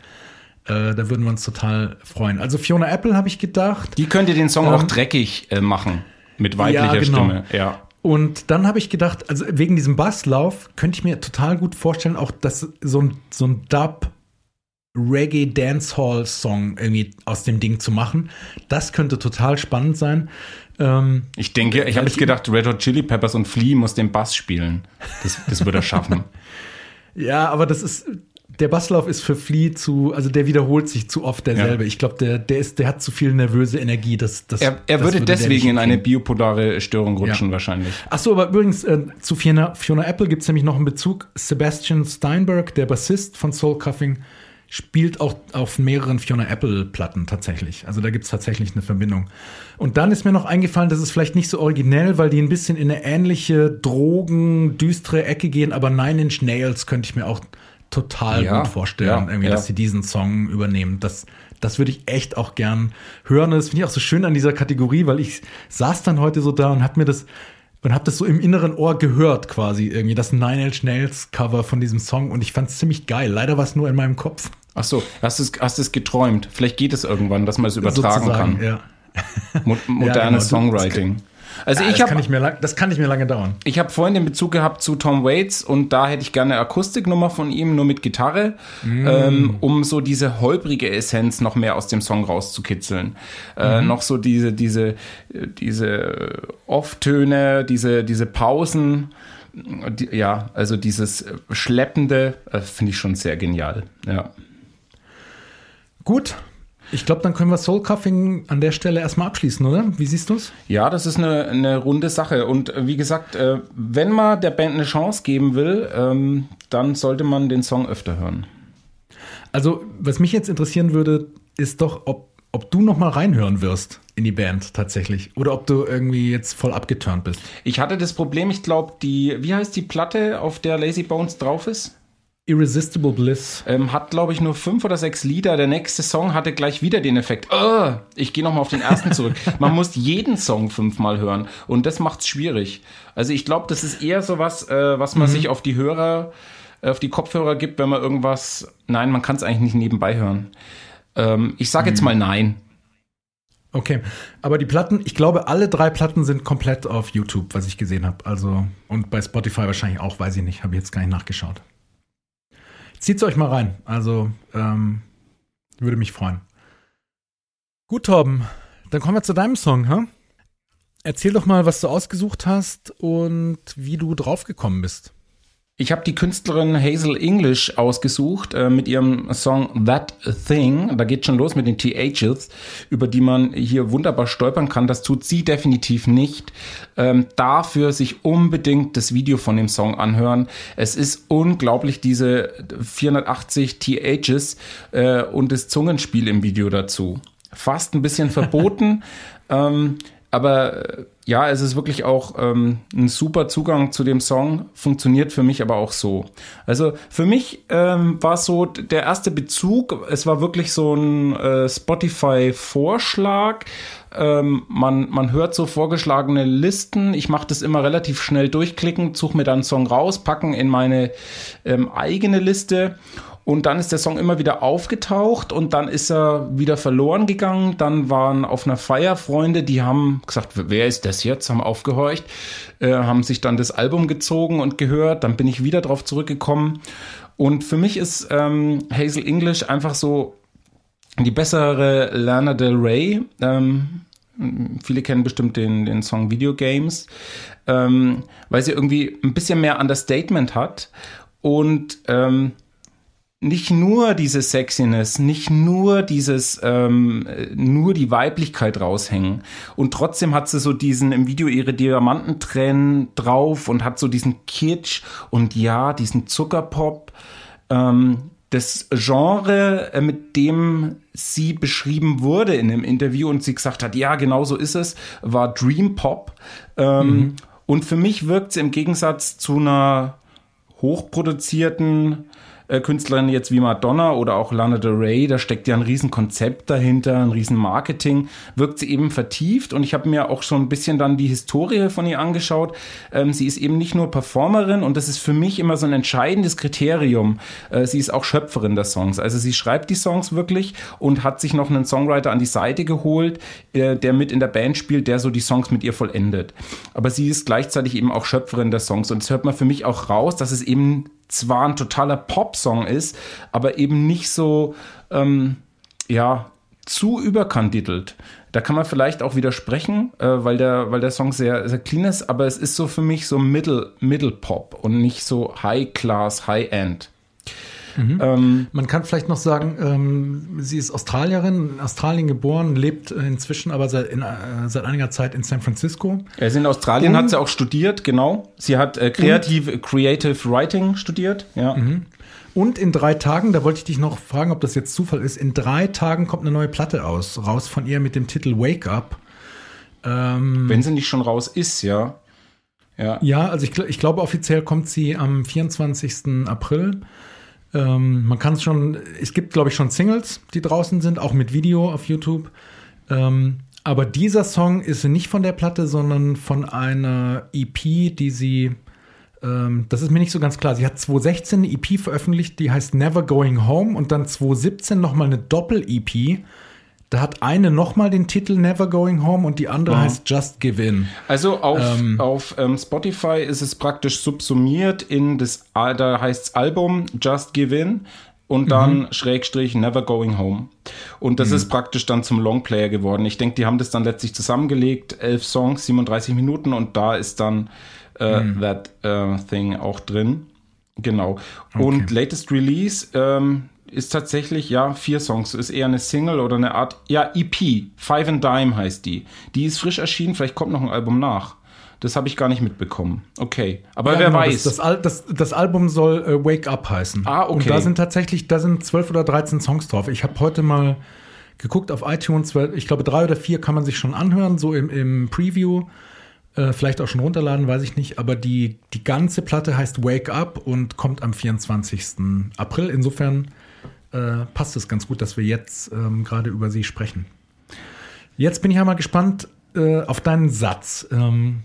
Äh, da würden wir uns total freuen. Also Fiona Apple habe ich gedacht. Die könnte den Song Ähm, auch dreckig äh, machen. Mit weiblicher Ja, genau. Stimme. Ja. Und dann habe ich gedacht, also wegen diesem Basslauf könnte ich mir total gut vorstellen, auch dass so ein, so ein Dub Reggae Dancehall Song irgendwie aus dem Ding zu machen. Das könnte total spannend sein. Ähm, ich denke, ich habe jetzt gedacht, Red Hot Chili Peppers und Flea muss den Bass spielen. Das, das würde er schaffen. <laughs> ja, aber das ist, der Basslauf ist für Flea zu, also der wiederholt sich zu oft derselbe. Ja. Ich glaube, der, der ist, der hat zu viel nervöse Energie. Das, das, er, er das würde, würde deswegen in eine biopolare Störung rutschen ja. wahrscheinlich. Ach so, aber übrigens äh, zu Fiona, Fiona Apple gibt es nämlich noch einen Bezug. Sebastian Steinberg, der Bassist von Soul Cuffing, spielt auch auf mehreren Fiona Apple Platten tatsächlich. Also da gibt es tatsächlich eine Verbindung. Und dann ist mir noch eingefallen, das ist vielleicht nicht so originell, weil die ein bisschen in eine ähnliche Drogen, düstere Ecke gehen, aber Nine Inch Nails könnte ich mir auch total ja, gut vorstellen, ja, irgendwie, ja. dass sie diesen Song übernehmen. Das, das würde ich echt auch gern hören. Und das finde ich auch so schön an dieser Kategorie, weil ich saß dann heute so da und habe mir das und habe das so im inneren Ohr gehört quasi irgendwie das Nine Inch Nails Cover von diesem Song und ich fand es ziemlich geil. Leider war es nur in meinem Kopf. Ach so, hast du es hast es geträumt? Vielleicht geht es irgendwann, dass man es übertragen Sozusagen, kann. Ja. <laughs> Mo modernes ja, genau. Songwriting. Also ja, ich das, hab, kann ich mir, das kann nicht mehr lange dauern. Ich habe vorhin den Bezug gehabt zu Tom Waits und da hätte ich gerne eine Akustiknummer von ihm, nur mit Gitarre, mm. ähm, um so diese holprige Essenz noch mehr aus dem Song rauszukitzeln. Äh, mhm. noch so diese, diese, diese Off-Töne, diese, diese Pausen. Die, ja, also dieses Schleppende äh, finde ich schon sehr genial. Ja. Gut, ich glaube, dann können wir Soul Cuffing an der Stelle erstmal abschließen, oder? Wie siehst du es? Ja, das ist eine, eine runde Sache. Und äh, wie gesagt, äh, wenn man der Band eine Chance geben will, ähm, dann sollte man den Song öfter hören. Also, was mich jetzt interessieren würde, ist doch, ob, ob du noch mal reinhören wirst in die Band tatsächlich. Oder ob du irgendwie jetzt voll abgeturnt bist. Ich hatte das Problem, ich glaube, die, wie heißt die Platte, auf der Lazy Bones drauf ist? Irresistible Bliss. Ähm, hat, glaube ich, nur fünf oder sechs Lieder. Der nächste Song hatte gleich wieder den Effekt. Oh, ich gehe nochmal auf den ersten zurück. <laughs> Man muss jeden Song fünfmal hören. Und das macht's schwierig. Also ich glaube, das ist eher so was, äh, was man mhm. sich auf die Hörer, auf die Kopfhörer gibt, wenn man irgendwas. Nein, man kann es eigentlich nicht nebenbei hören. Ähm, ich sage jetzt mhm. mal nein. Okay, aber die Platten, ich glaube, alle drei Platten sind komplett auf YouTube, was ich gesehen habe. Also und bei Spotify wahrscheinlich auch, weiß ich nicht, habe ich jetzt gar nicht nachgeschaut. Zieht's euch mal rein. Also, ähm, würde mich freuen. Gut, Torben, dann kommen wir zu deinem Song, hä? Erzähl doch mal, was du ausgesucht hast und wie du draufgekommen bist. Ich habe die Künstlerin Hazel English ausgesucht äh, mit ihrem Song That Thing. Da geht schon los mit den THs, über die man hier wunderbar stolpern kann. Das tut sie definitiv nicht. Ähm, dafür sich unbedingt das Video von dem Song anhören. Es ist unglaublich, diese 480 THs äh, und das Zungenspiel im Video dazu. Fast ein bisschen <laughs> verboten. ähm, aber äh, ja, es ist wirklich auch ähm, ein super Zugang zu dem Song, funktioniert für mich aber auch so. Also für mich ähm, war so der erste Bezug, es war wirklich so ein äh, Spotify-Vorschlag. Ähm, man, man hört so vorgeschlagene Listen. Ich mache das immer relativ schnell durchklicken, suche mir dann einen Song raus, packen in meine ähm, eigene Liste und dann ist der Song immer wieder aufgetaucht und dann ist er wieder verloren gegangen. Dann waren auf einer Feier Freunde, die haben gesagt, wer ist das jetzt? Haben aufgehorcht, äh, haben sich dann das Album gezogen und gehört. Dann bin ich wieder drauf zurückgekommen. Und für mich ist ähm, Hazel English einfach so die bessere Lana Del Rey. Ähm, viele kennen bestimmt den, den Song Video Games, ähm, weil sie irgendwie ein bisschen mehr Understatement hat und ähm, nicht nur diese Sexiness, nicht nur dieses, ähm, nur die Weiblichkeit raushängen. Und trotzdem hat sie so diesen im Video ihre Diamantentränen drauf und hat so diesen Kitsch und ja, diesen Zuckerpop. Ähm, das Genre, äh, mit dem sie beschrieben wurde in dem Interview und sie gesagt hat, ja, genau so ist es, war Dream Pop. Ähm, mhm. Und für mich wirkt sie im Gegensatz zu einer hochproduzierten äh, Künstlerinnen jetzt wie Madonna oder auch Lana Del Rey, da steckt ja ein riesen Konzept dahinter, ein riesen Marketing, wirkt sie eben vertieft und ich habe mir auch schon ein bisschen dann die Historie von ihr angeschaut. Ähm, sie ist eben nicht nur Performerin und das ist für mich immer so ein entscheidendes Kriterium. Äh, sie ist auch Schöpferin der Songs. Also sie schreibt die Songs wirklich und hat sich noch einen Songwriter an die Seite geholt, äh, der mit in der Band spielt, der so die Songs mit ihr vollendet. Aber sie ist gleichzeitig eben auch Schöpferin der Songs und das hört man für mich auch raus, dass es eben zwar ein totaler Pop-Song ist, aber eben nicht so, ähm, ja, zu überkandidelt. Da kann man vielleicht auch widersprechen, äh, weil, der, weil der Song sehr, sehr clean ist, aber es ist so für mich so Middle, Middle Pop und nicht so High Class, High End. Mhm. Ähm, Man kann vielleicht noch sagen, ähm, sie ist Australierin, in Australien geboren, lebt inzwischen aber seit, in, äh, seit einiger Zeit in San Francisco. Also in Australien und, hat sie auch studiert, genau. Sie hat äh, Creative, Creative Writing studiert, ja. Mhm. Und in drei Tagen, da wollte ich dich noch fragen, ob das jetzt Zufall ist, in drei Tagen kommt eine neue Platte aus, raus von ihr mit dem Titel Wake Up. Ähm, Wenn sie nicht schon raus ist, ja. Ja, ja also ich, ich glaube, offiziell kommt sie am 24. April. Ähm, man kann es schon, es gibt, glaube ich, schon Singles, die draußen sind, auch mit Video auf YouTube. Ähm, aber dieser Song ist nicht von der Platte, sondern von einer EP, die sie, ähm, das ist mir nicht so ganz klar. Sie hat 2016 eine EP veröffentlicht, die heißt Never Going Home und dann 2017 nochmal eine Doppel-EP da hat eine nochmal den Titel Never Going Home und die andere mhm. heißt Just Give In. Also auf, ähm, auf ähm, Spotify ist es praktisch subsumiert in das, da heißt es Album Just Give In und dann mhm. Schrägstrich Never Going Home. Und das mhm. ist praktisch dann zum Longplayer geworden. Ich denke, die haben das dann letztlich zusammengelegt, elf Songs, 37 Minuten und da ist dann äh, mhm. That uh, Thing auch drin. Genau. Okay. Und latest Release, ähm, ist tatsächlich, ja, vier Songs. Ist eher eine Single oder eine Art, ja, EP. Five and Dime heißt die. Die ist frisch erschienen, vielleicht kommt noch ein Album nach. Das habe ich gar nicht mitbekommen. Okay. Aber ja, wer genau, weiß. Das, das, das, das, Album soll äh, Wake Up heißen. Ah, okay. Und da sind tatsächlich, da sind zwölf oder dreizehn Songs drauf. Ich habe heute mal geguckt auf iTunes, weil ich glaube, drei oder vier kann man sich schon anhören, so im, im Preview. Äh, vielleicht auch schon runterladen, weiß ich nicht. Aber die, die ganze Platte heißt Wake Up und kommt am 24. April. Insofern äh, passt es ganz gut, dass wir jetzt ähm, gerade über sie sprechen. Jetzt bin ich ja mal gespannt äh, auf deinen Satz. Ähm,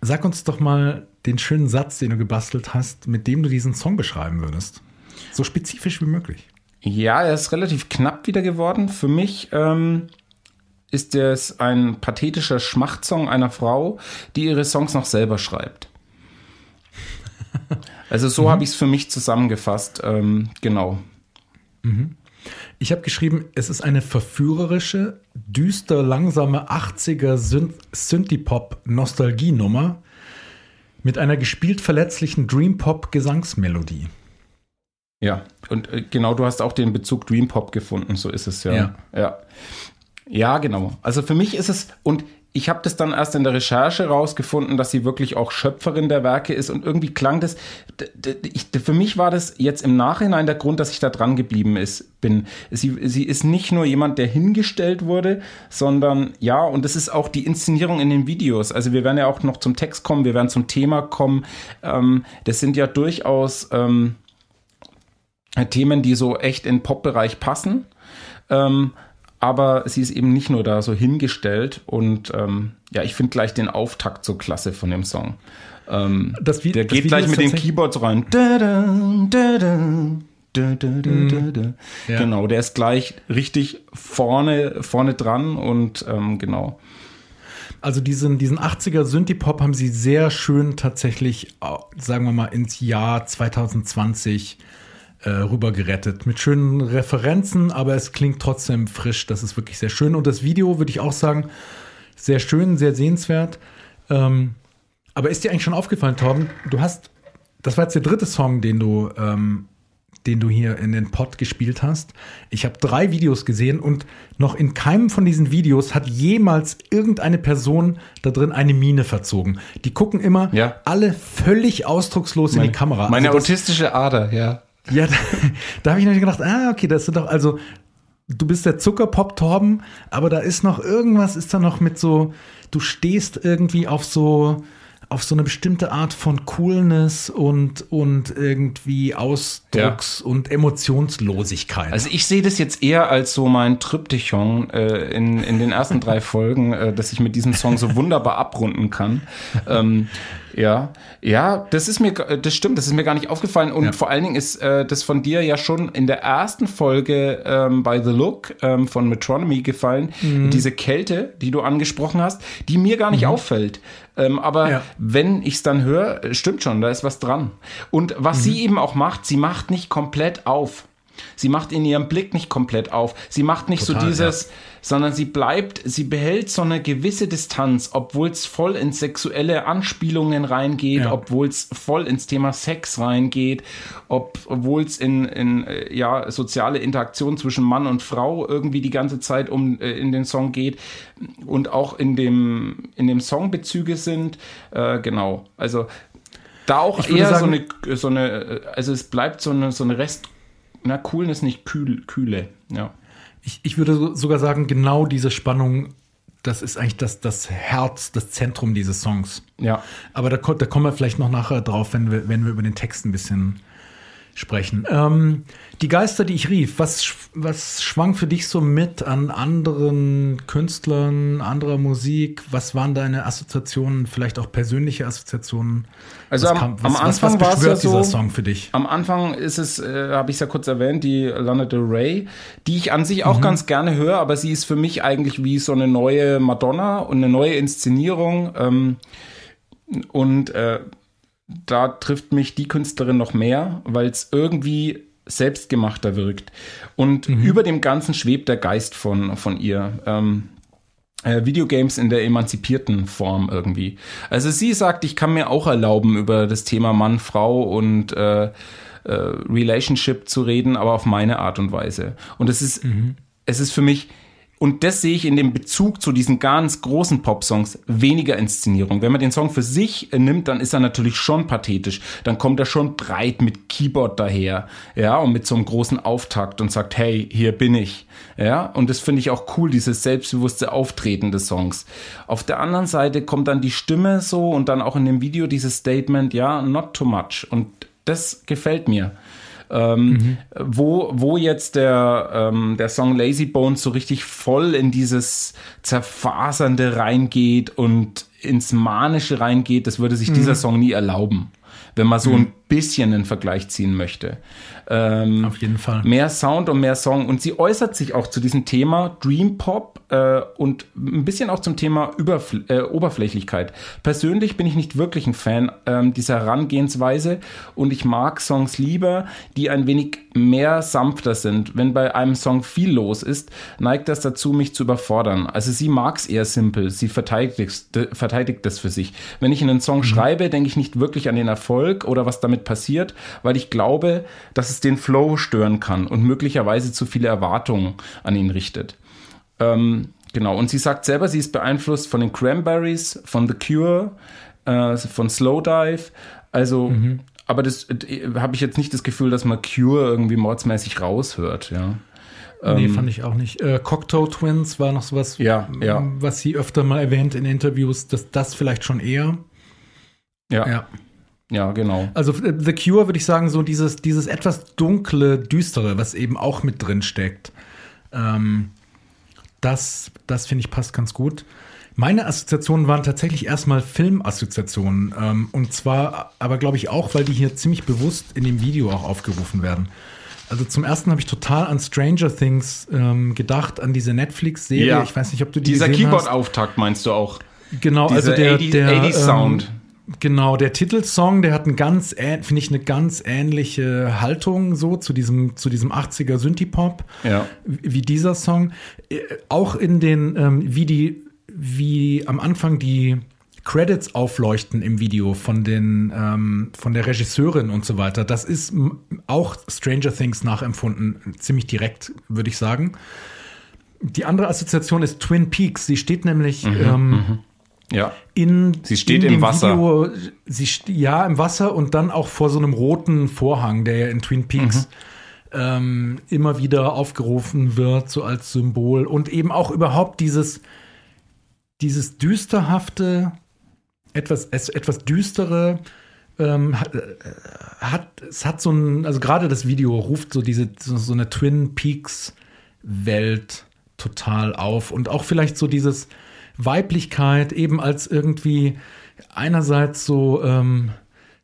sag uns doch mal den schönen Satz, den du gebastelt hast, mit dem du diesen Song beschreiben würdest. So spezifisch wie möglich. Ja, er ist relativ knapp wieder geworden. Für mich ähm, ist es ein pathetischer Schmachtsong einer Frau, die ihre Songs noch selber schreibt. <laughs> Also so mhm. habe ich es für mich zusammengefasst. Ähm, genau. Mhm. Ich habe geschrieben, es ist eine verführerische, düster, langsame 80er Synthie-Pop-Nostalgienummer mit einer gespielt verletzlichen Dream-Pop-Gesangsmelodie. Ja, und äh, genau, du hast auch den Bezug Dream Pop gefunden, so ist es ja. Ja, ja. ja genau. Also für mich ist es, und ich habe das dann erst in der Recherche rausgefunden, dass sie wirklich auch Schöpferin der Werke ist und irgendwie klang das, für mich war das jetzt im Nachhinein der Grund, dass ich da dran geblieben ist, bin. Sie, sie ist nicht nur jemand, der hingestellt wurde, sondern ja, und das ist auch die Inszenierung in den Videos. Also wir werden ja auch noch zum Text kommen, wir werden zum Thema kommen. Ähm, das sind ja durchaus ähm, Themen, die so echt in Pop-Bereich passen. Ähm, aber sie ist eben nicht nur da so hingestellt und ähm, ja, ich finde gleich den Auftakt so klasse von dem Song. Ähm, das, der geht gleich mit den Keyboards rein. Da, da, da, mhm. ja. Genau, der ist gleich richtig vorne, vorne dran und ähm, genau. Also diesen, diesen 80er Synthie-Pop haben sie sehr schön tatsächlich, sagen wir mal, ins Jahr 2020 äh, rüber gerettet. Mit schönen Referenzen, aber es klingt trotzdem frisch. Das ist wirklich sehr schön. Und das Video würde ich auch sagen, sehr schön, sehr sehenswert. Ähm, aber ist dir eigentlich schon aufgefallen, Torben? Du hast, das war jetzt der dritte Song, den du, ähm, den du hier in den Pod gespielt hast. Ich habe drei Videos gesehen und noch in keinem von diesen Videos hat jemals irgendeine Person da drin eine Mine verzogen. Die gucken immer ja. alle völlig ausdruckslos meine, in die Kamera. Meine also autistische Ader, ja. Ja, da, <laughs> da habe ich nämlich gedacht, ah, okay, das sind doch, also du bist der Zuckerpop-Torben, aber da ist noch irgendwas, ist da noch mit so, du stehst irgendwie auf so, auf so eine bestimmte Art von Coolness und, und irgendwie Ausdrucks- ja. und Emotionslosigkeit. Also ich sehe das jetzt eher als so mein Tryptychon äh, in, in den ersten drei <laughs> Folgen, äh, dass ich mit diesem Song so wunderbar abrunden kann. ähm, Ja, ja, das ist mir, das stimmt, das ist mir gar nicht aufgefallen. Und ja. vor allen Dingen ist äh, das von dir ja schon in der ersten Folge ähm, bei The Look ähm, von Metronomy gefallen. Mhm. Diese Kälte, die du angesprochen hast, die mir gar nicht mhm. auffällt. Ähm, aber ja. wenn ich es dann höre, stimmt schon, da ist was dran. Und was mhm. sie eben auch macht, sie macht nicht komplett auf. Sie macht in ihrem Blick nicht komplett auf. Sie macht nicht Total, so dieses, ja. Sondern sie bleibt, sie behält so eine gewisse Distanz, obwohl es voll ins sexuelle Anspielungen reingeht, ja. obwohl es voll ins Thema Sex reingeht, obwohl es in, in äh, ja, soziale Interaktion zwischen Mann und Frau irgendwie die ganze Zeit um äh, in den Song geht und auch in dem, in dem Song Bezüge sind. Äh, genau. Also da auch eher sagen, so eine, so eine, äh, also es bleibt so eine, so eine Rest na, Coolness nicht kühl, kühle, ja. Ich, ich würde sogar sagen, genau diese Spannung, das ist eigentlich das, das Herz, das Zentrum dieses Songs. Ja. Aber da, da kommen wir vielleicht noch nachher drauf, wenn wir, wenn wir über den Text ein bisschen sprechen. Ähm, die Geister, die ich rief, was, was schwang für dich so mit an anderen Künstlern, anderer Musik? Was waren deine Assoziationen, vielleicht auch persönliche Assoziationen? Also am, kam, was, am Anfang war es ja so, dieser Song für dich? Am Anfang ist es, äh, habe ich es ja kurz erwähnt, die Lana Del Rey, die ich an sich auch mhm. ganz gerne höre, aber sie ist für mich eigentlich wie so eine neue Madonna und eine neue Inszenierung. Ähm, und äh, da trifft mich die Künstlerin noch mehr, weil es irgendwie selbstgemachter wirkt. Und mhm. über dem Ganzen schwebt der Geist von, von ihr. Ähm, äh, Videogames in der emanzipierten Form irgendwie. Also sie sagt, ich kann mir auch erlauben, über das Thema Mann, Frau und äh, äh, Relationship zu reden, aber auf meine Art und Weise. Und es ist, mhm. es ist für mich und das sehe ich in dem Bezug zu diesen ganz großen Popsongs weniger Inszenierung. Wenn man den Song für sich nimmt, dann ist er natürlich schon pathetisch. Dann kommt er schon breit mit Keyboard daher, ja, und mit so einem großen Auftakt und sagt, hey, hier bin ich, ja. Und das finde ich auch cool, dieses selbstbewusste Auftreten des Songs. Auf der anderen Seite kommt dann die Stimme so und dann auch in dem Video dieses Statement, ja, not too much. Und das gefällt mir. Ähm, mhm. wo, wo jetzt der, ähm, der Song Lazy Bones so richtig voll in dieses Zerfasernde reingeht und ins Manische reingeht, das würde sich mhm. dieser Song nie erlauben, wenn man so mhm. ein bisschen einen Vergleich ziehen möchte. Ähm, Auf jeden Fall. Mehr Sound und mehr Song. Und sie äußert sich auch zu diesem Thema Dream Pop äh, und ein bisschen auch zum Thema Überfl äh, Oberflächlichkeit. Persönlich bin ich nicht wirklich ein Fan ähm, dieser Herangehensweise und ich mag Songs lieber, die ein wenig mehr sanfter sind. Wenn bei einem Song viel los ist, neigt das dazu, mich zu überfordern. Also sie mag es eher simpel. Sie verteidigt, verteidigt das für sich. Wenn ich einen Song mhm. schreibe, denke ich nicht wirklich an den Erfolg oder was damit passiert, weil ich glaube, dass es den Flow stören kann und möglicherweise zu viele Erwartungen an ihn richtet. Ähm, genau, und sie sagt selber, sie ist beeinflusst von den Cranberries, von The Cure, äh, von Slowdive. Also, mhm. aber das äh, habe ich jetzt nicht das Gefühl, dass man Cure irgendwie mordsmäßig raushört, ja. Nee, ähm, fand ich auch nicht. Äh, Cocteau Twins war noch sowas, ja, ja. was sie öfter mal erwähnt in Interviews, dass das vielleicht schon eher. Ja. ja. Ja, genau. Also äh, The Cure würde ich sagen, so dieses, dieses etwas dunkle, düstere, was eben auch mit drin steckt. Ähm, das, das finde ich passt ganz gut. Meine Assoziationen waren tatsächlich erstmal Filmassoziationen. Ähm, und zwar aber, glaube ich, auch, weil die hier ziemlich bewusst in dem Video auch aufgerufen werden. Also zum ersten habe ich total an Stranger Things ähm, gedacht, an diese Netflix-Serie. Ja. Ich weiß nicht, ob du die Dieser Keyboard-Auftakt meinst du auch? Genau, Diese also der, 80, der 80 Sound. Ähm, Genau, der Titelsong, der hat ein ganz, finde ich, eine ganz ähnliche Haltung so zu diesem, zu diesem 80er Synthie-Pop, ja. wie dieser Song. Äh, auch in den, ähm, wie die, wie am Anfang die Credits aufleuchten im Video von den, ähm, von der Regisseurin und so weiter. Das ist auch Stranger Things nachempfunden, ziemlich direkt, würde ich sagen. Die andere Assoziation ist Twin Peaks. Sie steht nämlich, mhm, ähm, mhm ja. In, sie steht im Wasser. Video, sie, ja, im Wasser und dann auch vor so einem roten Vorhang, der ja in Twin Peaks mhm. ähm, immer wieder aufgerufen wird, so als Symbol. Und eben auch überhaupt dieses, dieses düsterhafte, etwas, etwas düstere, ähm, hat, äh, hat, es hat so ein, also gerade das Video ruft so diese, so, so eine Twin Peaks Welt total auf und auch vielleicht so dieses, Weiblichkeit eben als irgendwie einerseits so ähm,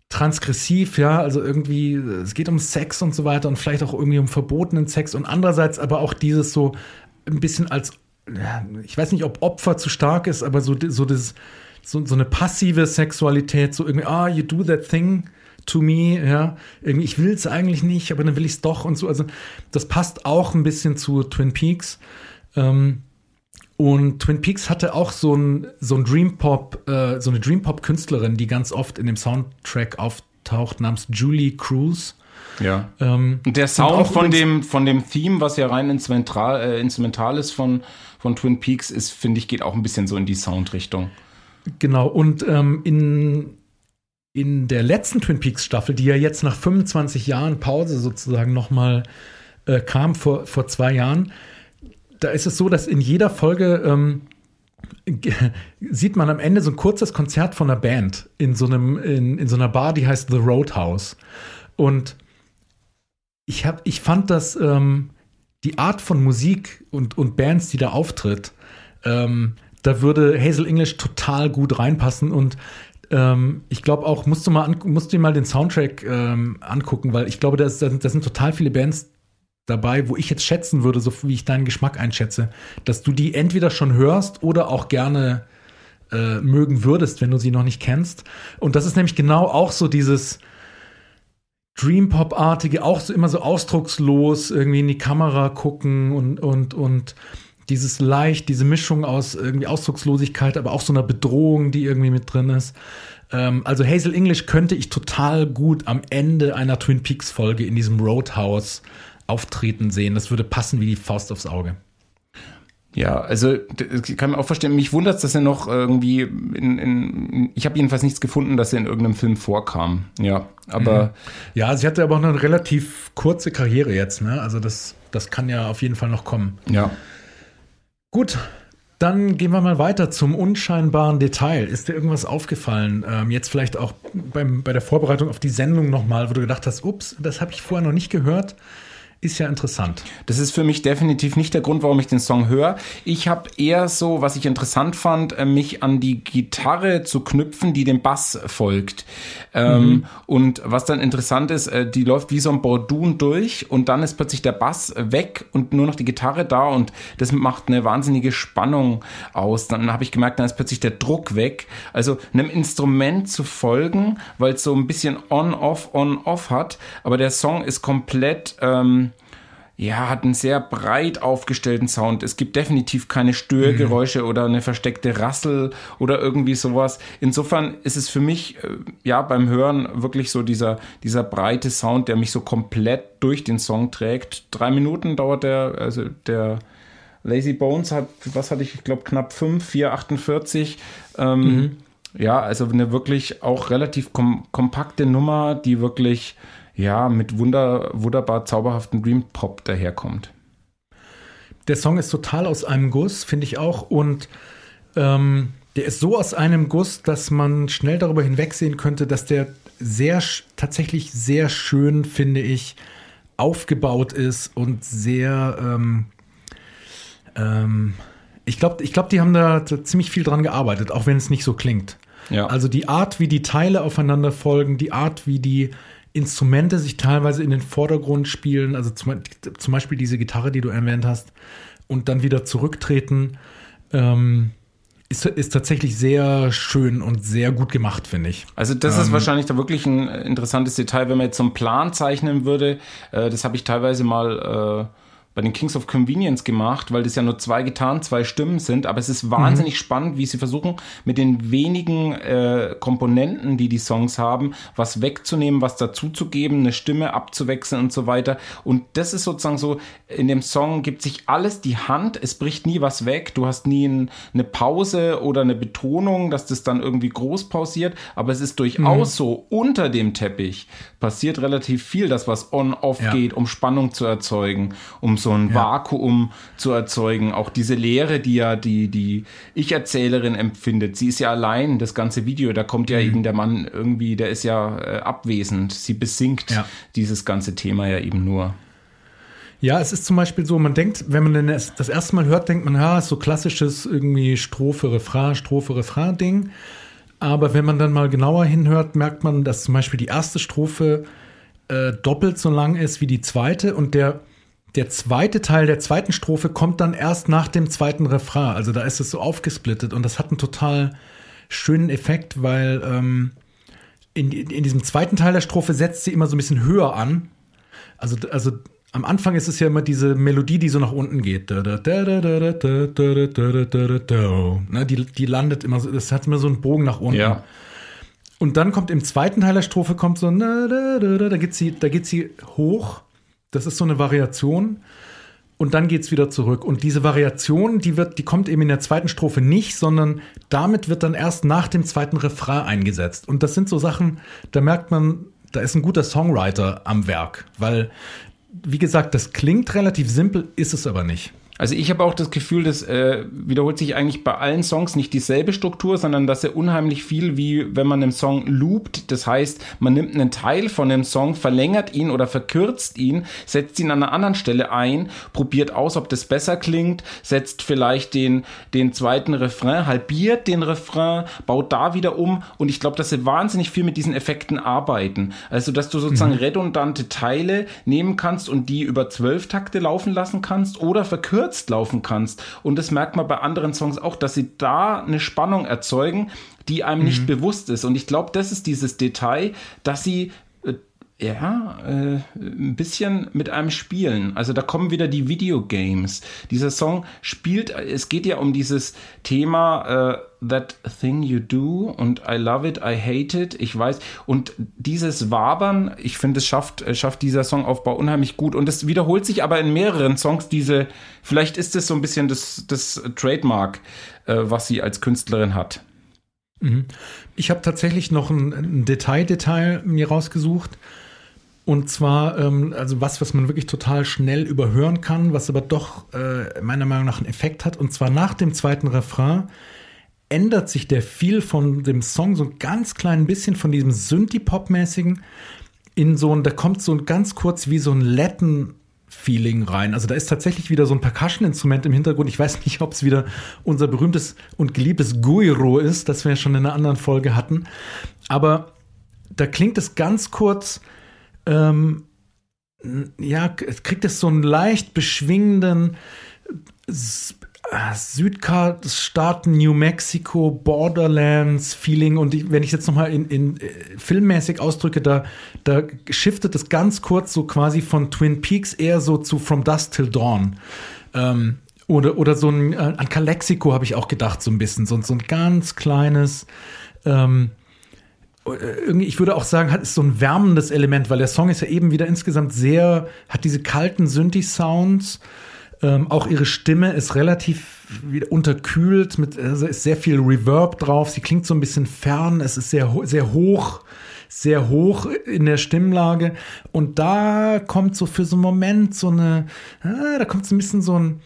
transgressiv, ja, also irgendwie, es geht um Sex und so weiter und vielleicht auch irgendwie um verbotenen Sex und andererseits aber auch dieses so ein bisschen als, ich weiß nicht, ob Opfer zu stark ist, aber so, so das, so, so eine passive Sexualität, so irgendwie, ah, you do that thing to me, ja, irgendwie, ich will es eigentlich nicht, aber dann will ich es doch und so, also das passt auch ein bisschen zu Twin Peaks. Ähm, und Twin Peaks hatte auch so ein, so ein Dream Pop, äh, so eine Dream Pop Künstlerin, die ganz oft in dem Soundtrack auftaucht, namens Julie Cruz. Ja. Ähm, und der Sound von dem, von dem Theme, was ja rein instrumental, äh, instrumental ist von, von Twin Peaks, ist, finde ich, geht auch ein bisschen so in die Soundrichtung. Genau. Und ähm, in, in der letzten Twin Peaks Staffel, die ja jetzt nach 25 Jahren Pause sozusagen nochmal äh, kam, vor, vor zwei Jahren, da ist es so, dass in jeder Folge ähm, sieht man am Ende so ein kurzes Konzert von einer Band in so einem in, in so einer Bar, die heißt The Roadhouse. Und ich habe ich fand das ähm, die Art von Musik und und Bands, die da auftritt, ähm, da würde Hazel English total gut reinpassen und ähm, ich glaube auch, musst du mal, musst du mal den Soundtrack ähm, angucken, weil ich glaube, da sind total viele Bands dabei, wo ich jetzt schätzen würde, so wie ich deinen Geschmack einschätze, dass du die entweder schon hörst oder auch gerne äh, mögen würdest, wenn du sie noch nicht kennst. Und das ist nämlich genau auch so dieses Dream Pop-artige, auch so immer so ausdruckslos irgendwie in die Kamera gucken und, und, und dieses leicht, diese Mischung aus irgendwie Ausdruckslosigkeit, aber auch so einer Bedrohung, die irgendwie mit drin ist. Ähm, also Hazel English könnte ich total gut am Ende einer Twin Peaks Folge in diesem Roadhouse auftreten sehen. Das würde passen wie die Faust aufs Auge. Ja, also ich kann mir auch verstehen, mich wundert es, dass er noch irgendwie in, in ich habe jedenfalls nichts gefunden, dass er in irgendeinem Film vorkam. Ja, aber. Mhm. Ja, sie hatte aber auch eine relativ kurze Karriere jetzt, ne? Also das, das kann ja auf jeden Fall noch kommen. Ja. Gut, dann gehen wir mal weiter zum unscheinbaren Detail. Ist dir irgendwas aufgefallen? Ähm, jetzt vielleicht auch beim, bei der Vorbereitung auf die Sendung nochmal, wo du gedacht hast, ups, das habe ich vorher noch nicht gehört ist ja interessant. Das ist für mich definitiv nicht der Grund, warum ich den Song höre. Ich habe eher so, was ich interessant fand, äh, mich an die Gitarre zu knüpfen, die dem Bass folgt. Ähm, mhm. und was dann interessant ist, äh, die läuft wie so ein Bordun durch und dann ist plötzlich der Bass weg und nur noch die Gitarre da und das macht eine wahnsinnige Spannung aus. Dann habe ich gemerkt, dann ist plötzlich der Druck weg. Also einem Instrument zu folgen, weil es so ein bisschen on-off, on-off hat, aber der Song ist komplett ähm, ja, hat einen sehr breit aufgestellten Sound. Es gibt definitiv keine Störgeräusche mhm. oder eine versteckte Rassel oder irgendwie sowas. Insofern ist es für mich, äh, ja, beim Hören wirklich so dieser, dieser breite Sound, der mich so komplett durch den Song trägt. Drei Minuten dauert der, also der Lazy Bones hat, was hatte ich, ich glaube, knapp 5, 4,48. Ähm, mhm. Ja, also eine wirklich auch relativ kom kompakte Nummer, die wirklich ja, mit wunder, wunderbar zauberhaften Dream Pop daherkommt. Der Song ist total aus einem Guss, finde ich auch. Und ähm, der ist so aus einem Guss, dass man schnell darüber hinwegsehen könnte, dass der sehr, tatsächlich sehr schön, finde ich, aufgebaut ist und sehr, ähm, ähm, ich glaube, ich glaub, die haben da ziemlich viel dran gearbeitet, auch wenn es nicht so klingt. Ja. Also die Art, wie die Teile aufeinander folgen, die Art, wie die Instrumente sich teilweise in den Vordergrund spielen, also zum, zum Beispiel diese Gitarre, die du erwähnt hast, und dann wieder zurücktreten, ähm, ist, ist tatsächlich sehr schön und sehr gut gemacht, finde ich. Also das ähm, ist wahrscheinlich da wirklich ein interessantes Detail, wenn man jetzt so einen Plan zeichnen würde. Äh, das habe ich teilweise mal äh, bei den Kings of Convenience gemacht, weil das ja nur zwei Gitarren, zwei Stimmen sind. Aber es ist wahnsinnig mhm. spannend, wie sie versuchen, mit den wenigen äh, Komponenten, die die Songs haben, was wegzunehmen, was dazuzugeben, eine Stimme abzuwechseln und so weiter. Und das ist sozusagen so, in dem Song gibt sich alles die Hand, es bricht nie was weg, du hast nie ein, eine Pause oder eine Betonung, dass das dann irgendwie groß pausiert, aber es ist durchaus mhm. so, unter dem Teppich passiert relativ viel, das was on-off ja. geht, um Spannung zu erzeugen, um so ein ja. Vakuum zu erzeugen. Auch diese Leere, die ja die, die Ich-Erzählerin empfindet. Sie ist ja allein, das ganze Video, da kommt ja mhm. eben der Mann irgendwie, der ist ja äh, abwesend. Sie besingt ja. dieses ganze Thema ja eben nur. Ja, es ist zum Beispiel so, man denkt, wenn man das, das erste Mal hört, denkt man, ja, ist so klassisches irgendwie Strophe, Refrain, Strophe, Refrain-Ding. Aber wenn man dann mal genauer hinhört, merkt man, dass zum Beispiel die erste Strophe äh, doppelt so lang ist wie die zweite und der, der zweite Teil der zweiten Strophe kommt dann erst nach dem zweiten Refrain. Also da ist es so aufgesplittet und das hat einen total schönen Effekt, weil ähm, in, in diesem zweiten Teil der Strophe setzt sie immer so ein bisschen höher an. Also, also am Anfang ist es ja immer diese Melodie, die so nach unten geht. Die, die landet immer so, das hat immer so einen Bogen nach unten. Ja. Und dann kommt im zweiten Teil der Strophe kommt so, da geht sie, da geht sie hoch. Das ist so eine Variation. Und dann geht's wieder zurück. Und diese Variation, die wird, die kommt eben in der zweiten Strophe nicht, sondern damit wird dann erst nach dem zweiten Refrain eingesetzt. Und das sind so Sachen, da merkt man, da ist ein guter Songwriter am Werk, weil wie gesagt, das klingt relativ simpel, ist es aber nicht. Also ich habe auch das Gefühl, das äh, wiederholt sich eigentlich bei allen Songs nicht dieselbe Struktur, sondern dass er unheimlich viel wie wenn man einen Song loopt. Das heißt, man nimmt einen Teil von dem Song, verlängert ihn oder verkürzt ihn, setzt ihn an einer anderen Stelle ein, probiert aus, ob das besser klingt, setzt vielleicht den, den zweiten Refrain, halbiert den Refrain, baut da wieder um und ich glaube, dass sie wahnsinnig viel mit diesen Effekten arbeiten. Also, dass du sozusagen mhm. redundante Teile nehmen kannst und die über zwölf Takte laufen lassen kannst oder verkürzt verkürzt laufen kannst. Und das merkt man bei anderen Songs auch, dass sie da eine Spannung erzeugen, die einem mhm. nicht bewusst ist. Und ich glaube, das ist dieses Detail, dass sie ja, äh, ein bisschen mit einem spielen. Also da kommen wieder die Videogames. Dieser Song spielt, es geht ja um dieses Thema äh, That Thing You Do und I Love It, I Hate It, ich weiß. Und dieses Wabern, ich finde, es schafft, äh, schafft dieser Songaufbau unheimlich gut. Und es wiederholt sich aber in mehreren Songs diese, vielleicht ist es so ein bisschen das, das Trademark, äh, was sie als Künstlerin hat. Mhm. Ich habe tatsächlich noch ein, Detail-Detail mir rausgesucht. Und zwar, ähm, also was, was man wirklich total schnell überhören kann, was aber doch äh, meiner Meinung nach einen Effekt hat. Und zwar nach dem zweiten Refrain ändert sich der Feel von dem Song so ein ganz klein bisschen von diesem Synthie-Pop-mäßigen in so ein, da kommt so ein ganz kurz wie so ein Latin Feeling rein. Also da ist tatsächlich wieder so ein Percussion-Instrument im Hintergrund. Ich weiß nicht, ob es wieder unser berühmtes und geliebtes Guiro ist, das wir ja schon in einer anderen Folge hatten. Aber da klingt es ganz kurz ähm, ja, kriegt es so einen leicht beschwingenden Südstaaten, New Mexico, Borderlands Feeling und ich, wenn ich jetzt nochmal in, in äh, filmmäßig ausdrücke, da, da shiftet es ganz kurz so quasi von Twin Peaks eher so zu From Dusk Till Dawn. Ähm, oder, oder so ein, äh, an Calexico habe ich auch gedacht, so ein bisschen, so, so ein ganz kleines, ähm, irgendwie, ich würde auch sagen, hat ist so ein wärmendes Element, weil der Song ist ja eben wieder insgesamt sehr, hat diese kalten Synthi-Sounds. Ähm, auch ihre Stimme ist relativ unterkühlt, mit, also ist sehr viel Reverb drauf. Sie klingt so ein bisschen fern, es ist sehr, sehr hoch, sehr hoch in der Stimmlage. Und da kommt so für so einen Moment so eine, ah, da kommt so ein bisschen so ein,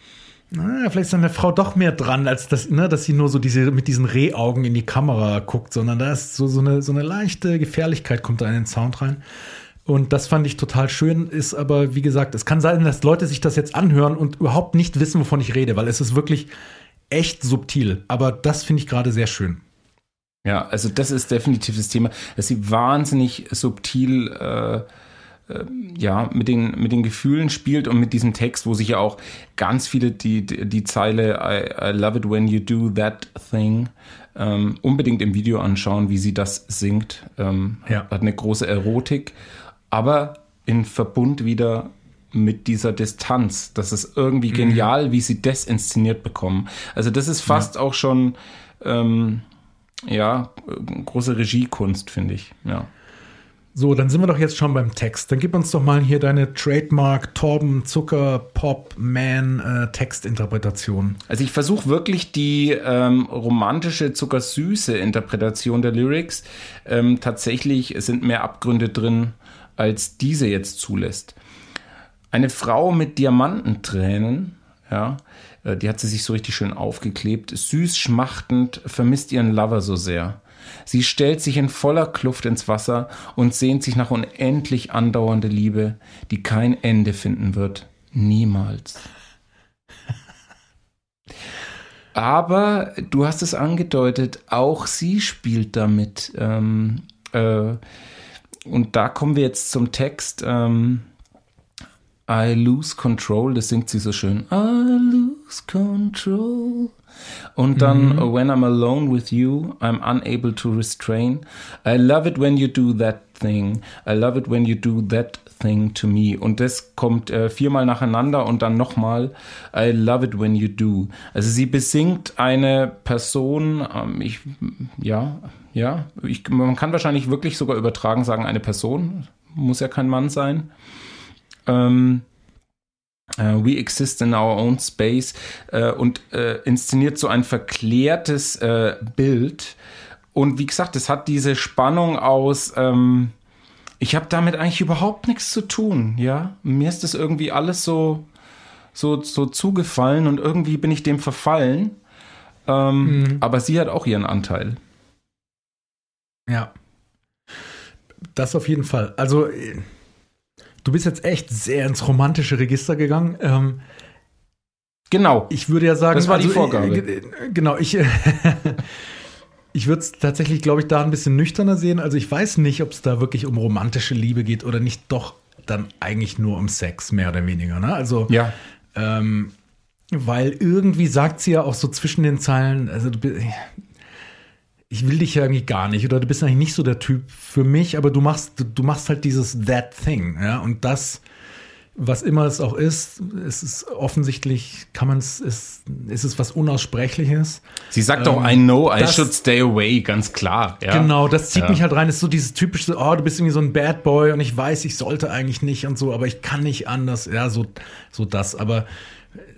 na, vielleicht ist eine Frau doch mehr dran, als das, ne, dass sie nur so diese, mit diesen Rehaugen in die Kamera guckt, sondern da ist so, so, eine, so eine leichte Gefährlichkeit kommt da in den Sound rein. Und das fand ich total schön, ist aber, wie gesagt, es kann sein, dass Leute sich das jetzt anhören und überhaupt nicht wissen, wovon ich rede, weil es ist wirklich echt subtil. Aber das finde ich gerade sehr schön. Ja, also das ist definitiv das Thema, dass sie wahnsinnig subtil äh, ja, mit den, mit den Gefühlen spielt und mit diesem Text, wo sich ja auch ganz viele die, die, Zeile I, I love it when you do that thing ähm, unbedingt im Video anschauen, wie sie das singt. Ähm, ja. Hat eine große Erotik, aber in Verbund wieder mit dieser Distanz. Das ist irgendwie mhm. genial, wie sie das inszeniert bekommen. Also das ist fast ja. auch schon ähm, ja große Regiekunst, finde ich. Ja. So, dann sind wir doch jetzt schon beim Text. Dann gib uns doch mal hier deine Trademark Torben Zucker Pop Man äh, Textinterpretation. Also ich versuche wirklich die ähm, romantische zuckersüße Interpretation der Lyrics. Ähm, tatsächlich sind mehr Abgründe drin, als diese jetzt zulässt. Eine Frau mit Diamantentränen, ja, äh, die hat sie sich so richtig schön aufgeklebt, süß schmachtend, vermisst ihren Lover so sehr. Sie stellt sich in voller Kluft ins Wasser und sehnt sich nach unendlich andauernde Liebe, die kein Ende finden wird. Niemals. Aber du hast es angedeutet, auch sie spielt damit. Ähm, äh, und da kommen wir jetzt zum Text. Ähm, I lose control, das singt sie so schön. I lose control. Und dann, mhm. when I'm alone with you, I'm unable to restrain. I love it when you do that thing. I love it when you do that thing to me. Und das kommt äh, viermal nacheinander und dann nochmal. I love it when you do. Also sie besingt eine Person, ähm, ich, ja, ja, ich, man kann wahrscheinlich wirklich sogar übertragen sagen, eine Person. Muss ja kein Mann sein. Ähm, Uh, we exist in our own space uh, und uh, inszeniert so ein verklärtes Bild. Und wie gesagt, es hat diese Spannung aus, ähm, ich habe damit eigentlich überhaupt nichts zu tun, ja. Mir ist das irgendwie alles so, so, so zugefallen und irgendwie bin ich dem verfallen. Ähm, mhm. Aber sie hat auch ihren Anteil. Ja. Das auf jeden Fall. Also Du bist jetzt echt sehr ins romantische Register gegangen. Ähm, genau. Ich würde ja sagen, das war also, die Vorgabe. Äh, genau, ich, <laughs> ich würde es tatsächlich, glaube ich, da ein bisschen nüchterner sehen. Also ich weiß nicht, ob es da wirklich um romantische Liebe geht oder nicht doch dann eigentlich nur um Sex, mehr oder weniger. Ne? Also, ja. Ähm, weil irgendwie sagt sie ja auch so zwischen den Zeilen, also du, ich will dich ja irgendwie gar nicht oder du bist eigentlich nicht so der Typ für mich, aber du machst, du machst halt dieses That Thing, ja, und das, was immer es auch ist, es ist offensichtlich, kann man es, ist, ist es was Unaussprechliches. Sie sagt ähm, auch, I know, I das, should stay away, ganz klar. Ja. Genau, das zieht ja. mich halt rein, ist so dieses typische, oh, du bist irgendwie so ein Bad Boy und ich weiß, ich sollte eigentlich nicht und so, aber ich kann nicht anders, ja, so, so das, aber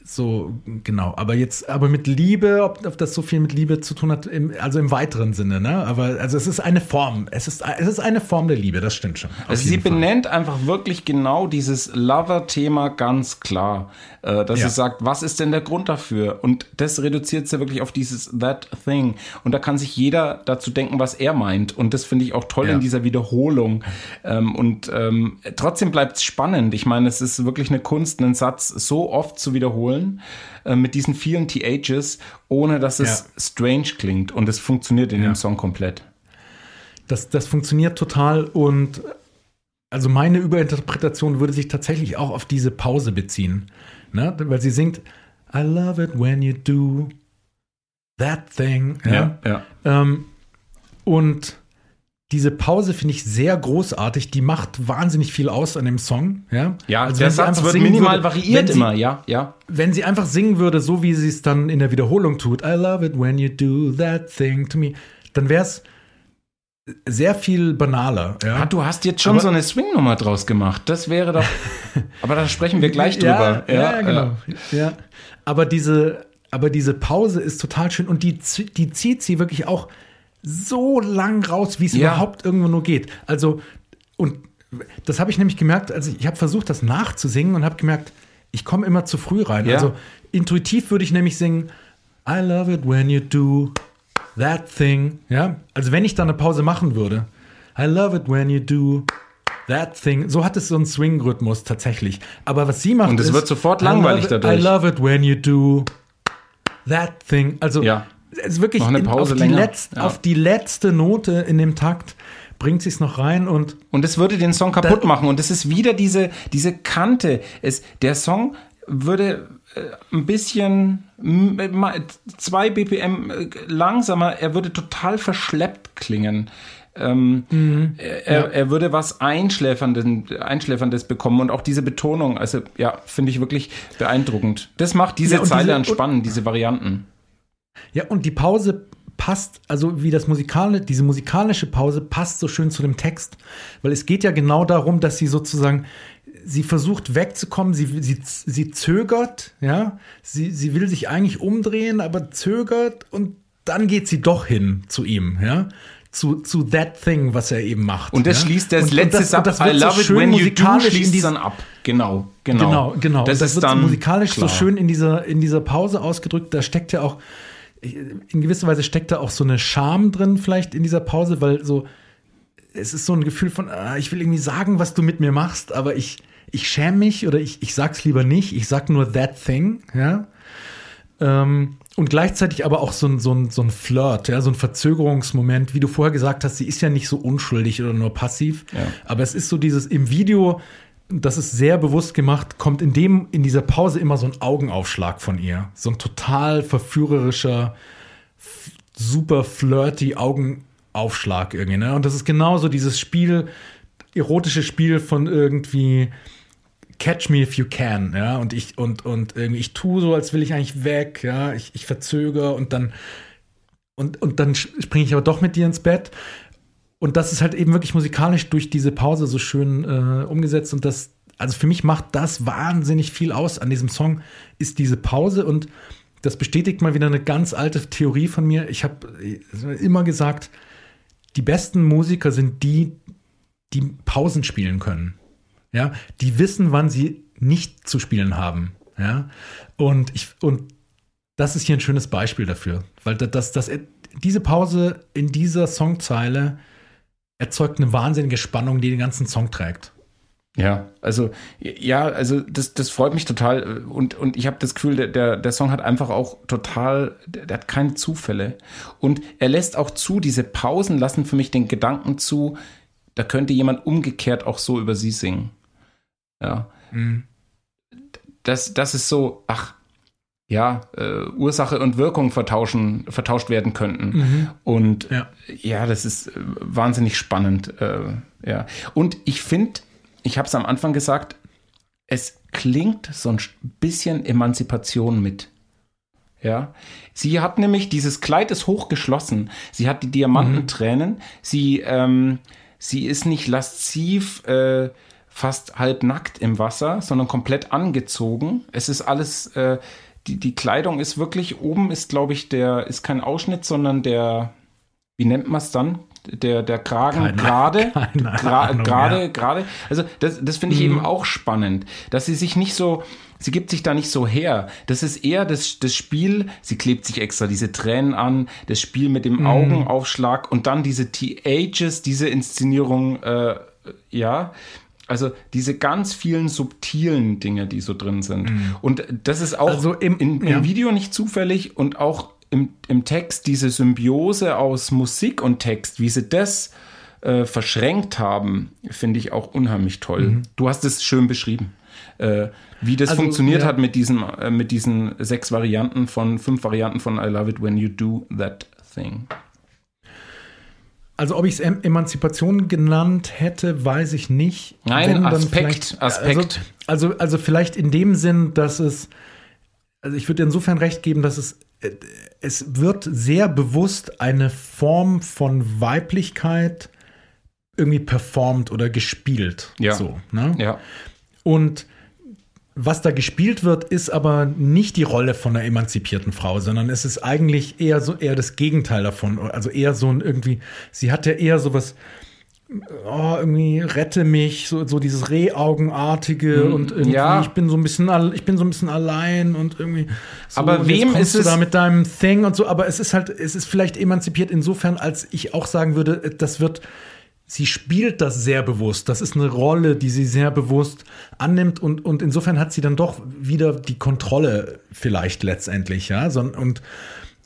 so, genau. Aber jetzt, aber mit Liebe, ob, ob das so viel mit Liebe zu tun hat, im, also im weiteren Sinne, ne? Aber also es ist eine Form. Es ist, es ist eine Form der Liebe, das stimmt schon. Also sie Fall. benennt einfach wirklich genau dieses Lover-Thema ganz klar. Äh, dass ja. sie sagt, was ist denn der Grund dafür? Und das reduziert sie wirklich auf dieses That Thing. Und da kann sich jeder dazu denken, was er meint. Und das finde ich auch toll ja. in dieser Wiederholung. Ähm, und ähm, trotzdem bleibt es spannend. Ich meine, es ist wirklich eine Kunst, einen Satz so oft zu wiederholen äh, mit diesen vielen THs, ohne dass es ja. strange klingt. Und es funktioniert in dem Song komplett. Das, das funktioniert total und also meine Überinterpretation würde sich tatsächlich auch auf diese Pause beziehen. Ne? Weil sie singt, I love it when you do that thing. Ja, ja. ja. Ähm, und diese Pause finde ich sehr großartig. Die macht wahnsinnig viel aus an dem Song. Ja, ja also der Satz wird minimal würde, variiert sie, immer. Ja, ja. Wenn sie einfach singen würde, so wie sie es dann in der Wiederholung tut, I love it when you do that thing to me, dann wäre es sehr viel banaler. Ja? Ah, du hast jetzt schon aber, so eine Swing-Nummer draus gemacht. Das wäre doch. <laughs> aber da sprechen wir gleich drüber. Ja, ja, ja genau. Ja. Aber diese, aber diese Pause ist total schön und die, die zieht sie wirklich auch so lang raus, wie es ja. überhaupt irgendwo nur geht. Also, und das habe ich nämlich gemerkt, also ich habe versucht, das nachzusingen und habe gemerkt, ich komme immer zu früh rein. Ja. Also intuitiv würde ich nämlich singen, I love it when you do that thing. Ja, also wenn ich da eine Pause machen würde, I love it when you do that thing. So hat es so einen Swing-Rhythmus tatsächlich. Aber was sie macht, und es wird sofort langweilig I dadurch. I love it when you do that thing. Also ja. Es ist wirklich in, auf, die letzt, ja. auf, die letzte Note in dem Takt bringt sie es noch rein und und es würde den Song kaputt machen und es ist wieder diese diese Kante. Es der Song würde äh, ein bisschen zwei BPM äh, langsamer, er würde total verschleppt klingen. Ähm, mhm. er, ja. er, würde was Einschläferndes, Einschläferndes bekommen und auch diese Betonung, also ja, finde ich wirklich beeindruckend. Das macht diese ja, Zeile diese, entspannend, diese Varianten. Ja, und die Pause passt, also wie das musikale, diese musikalische Pause passt so schön zu dem Text, weil es geht ja genau darum, dass sie sozusagen sie versucht wegzukommen, sie, sie, sie zögert, ja, sie, sie will sich eigentlich umdrehen, aber zögert und dann geht sie doch hin zu ihm, ja, zu, zu that thing, was er eben macht. Und das ja? schließt das und, letzte und das, I love so it when you do, schließt dann ab. Genau, genau. Genau, genau. Das, das ist wird dann musikalisch klar. so schön in dieser, in dieser Pause ausgedrückt, da steckt ja auch, in gewisser Weise steckt da auch so eine Scham drin vielleicht in dieser Pause, weil so, es ist so ein Gefühl von, ah, ich will irgendwie sagen, was du mit mir machst, aber ich, ich schäme mich oder ich, ich sag's lieber nicht, ich sag nur that thing, ja. Ähm, und gleichzeitig aber auch so ein, so, ein, so ein Flirt, ja, so ein Verzögerungsmoment, wie du vorher gesagt hast, sie ist ja nicht so unschuldig oder nur passiv, Ja. aber es ist so dieses im Video, das ist sehr bewusst gemacht, kommt in dem, in dieser Pause immer so ein Augenaufschlag von ihr. So ein total verführerischer, super flirty Augenaufschlag irgendwie, ne? Und das ist genauso dieses Spiel, erotische Spiel von irgendwie Catch me if you can, ja, und ich, und, und irgendwie, ich tue so, als will ich eigentlich weg, ja, ich, ich verzögere und dann, und, und dann springe ich aber doch mit dir ins Bett. Und das ist halt eben wirklich musikalisch durch diese Pause so schön äh, umgesetzt und das, also für mich macht das wahnsinnig viel aus an diesem Song, ist diese Pause und das bestätigt mal wieder eine ganz alte Theorie von mir. Ich habe immer gesagt, die besten Musiker sind die, die Pausen spielen können. Ja, die wissen, wann sie nicht zu spielen haben. Ja, und ich, und das ist hier ein schönes Beispiel dafür, weil das, das, diese Pause in dieser Songzeile erzeugt eine wahnsinnige Spannung, die den ganzen Song trägt. Ja, also ja, also das, das freut mich total und, und ich habe das Gefühl, der, der, der Song hat einfach auch total, der, der hat keine Zufälle und er lässt auch zu, diese Pausen lassen für mich den Gedanken zu, da könnte jemand umgekehrt auch so über sie singen. Ja. Mhm. Das, das ist so, ach, ja, äh, Ursache und Wirkung vertauschen, vertauscht werden könnten. Mhm. Und Ja. ja, das ist äh, wahnsinnig spannend. Äh, ja. Und ich finde, ich habe es am Anfang gesagt, es klingt so ein bisschen Emanzipation mit. Ja, sie hat nämlich dieses Kleid ist hochgeschlossen. Sie hat die Diamantentränen. Sie, ähm, sie ist nicht lasziv, äh, fast halb nackt im Wasser, sondern komplett angezogen. Es ist alles, äh, die, die Kleidung ist wirklich, oben ist, glaube ich, der, ist kein Ausschnitt, sondern der, wie nennt man es dann? Der, der Kragen gerade, <laughs> gerade, gerade. Also das, das finde ich eben auch spannend, dass sie sich nicht so, sie gibt sich da nicht so her. Das ist eher das, das Spiel, sie klebt sich extra diese Tränen an, das Spiel mit dem Augenaufschlag und dann diese T-Ages, diese Inszenierung, äh, ja. Also diese ganz vielen subtilen Dinge, die so drin sind. Und das ist auch Also im- in, im ja. Video nicht zufällig und auch im, im Text diese Symbiose aus Musik und Text, wie sie das äh, verschränkt haben, finde ich auch unheimlich toll. Du hast es schön beschrieben. Äh, wie das Also, funktioniert ja. hat mit diesen, äh, mit diesen sechs Varianten von, fünf Varianten von I Love It When You Do That Thing. Also ob ich es em Emanzipation genannt hätte, weiß ich nicht. Nein, Aspekt, vielleicht- Aspekt. Also, also, also vielleicht in dem Sinn, dass es, also ich würde insofern recht geben, dass es, äh, es wird sehr bewusst eine Form von Weiblichkeit irgendwie performt oder gespielt. Ja. So, ne? Ja. Und was da gespielt wird, ist aber nicht die Rolle von einer emanzipierten Frau, sondern es ist eigentlich eher so eher das Gegenteil davon. Also eher so ein irgendwie, sie hat ja eher sowas, oh, irgendwie rette mich, so, so dieses Rehaugenartige und irgendwie, ja. ich bin so ein bisschen, ich bin so ein bisschen allein und irgendwie. So, Aber und wem ist du es- da mit deinem Thing und so? Aber es ist halt, es ist vielleicht emanzipiert insofern, als ich auch sagen würde, das wird sie spielt das sehr bewusst. Das ist eine Rolle, die sie sehr bewusst annimmt und, und insofern hat sie dann doch wieder die Kontrolle vielleicht letztendlich, ja, und,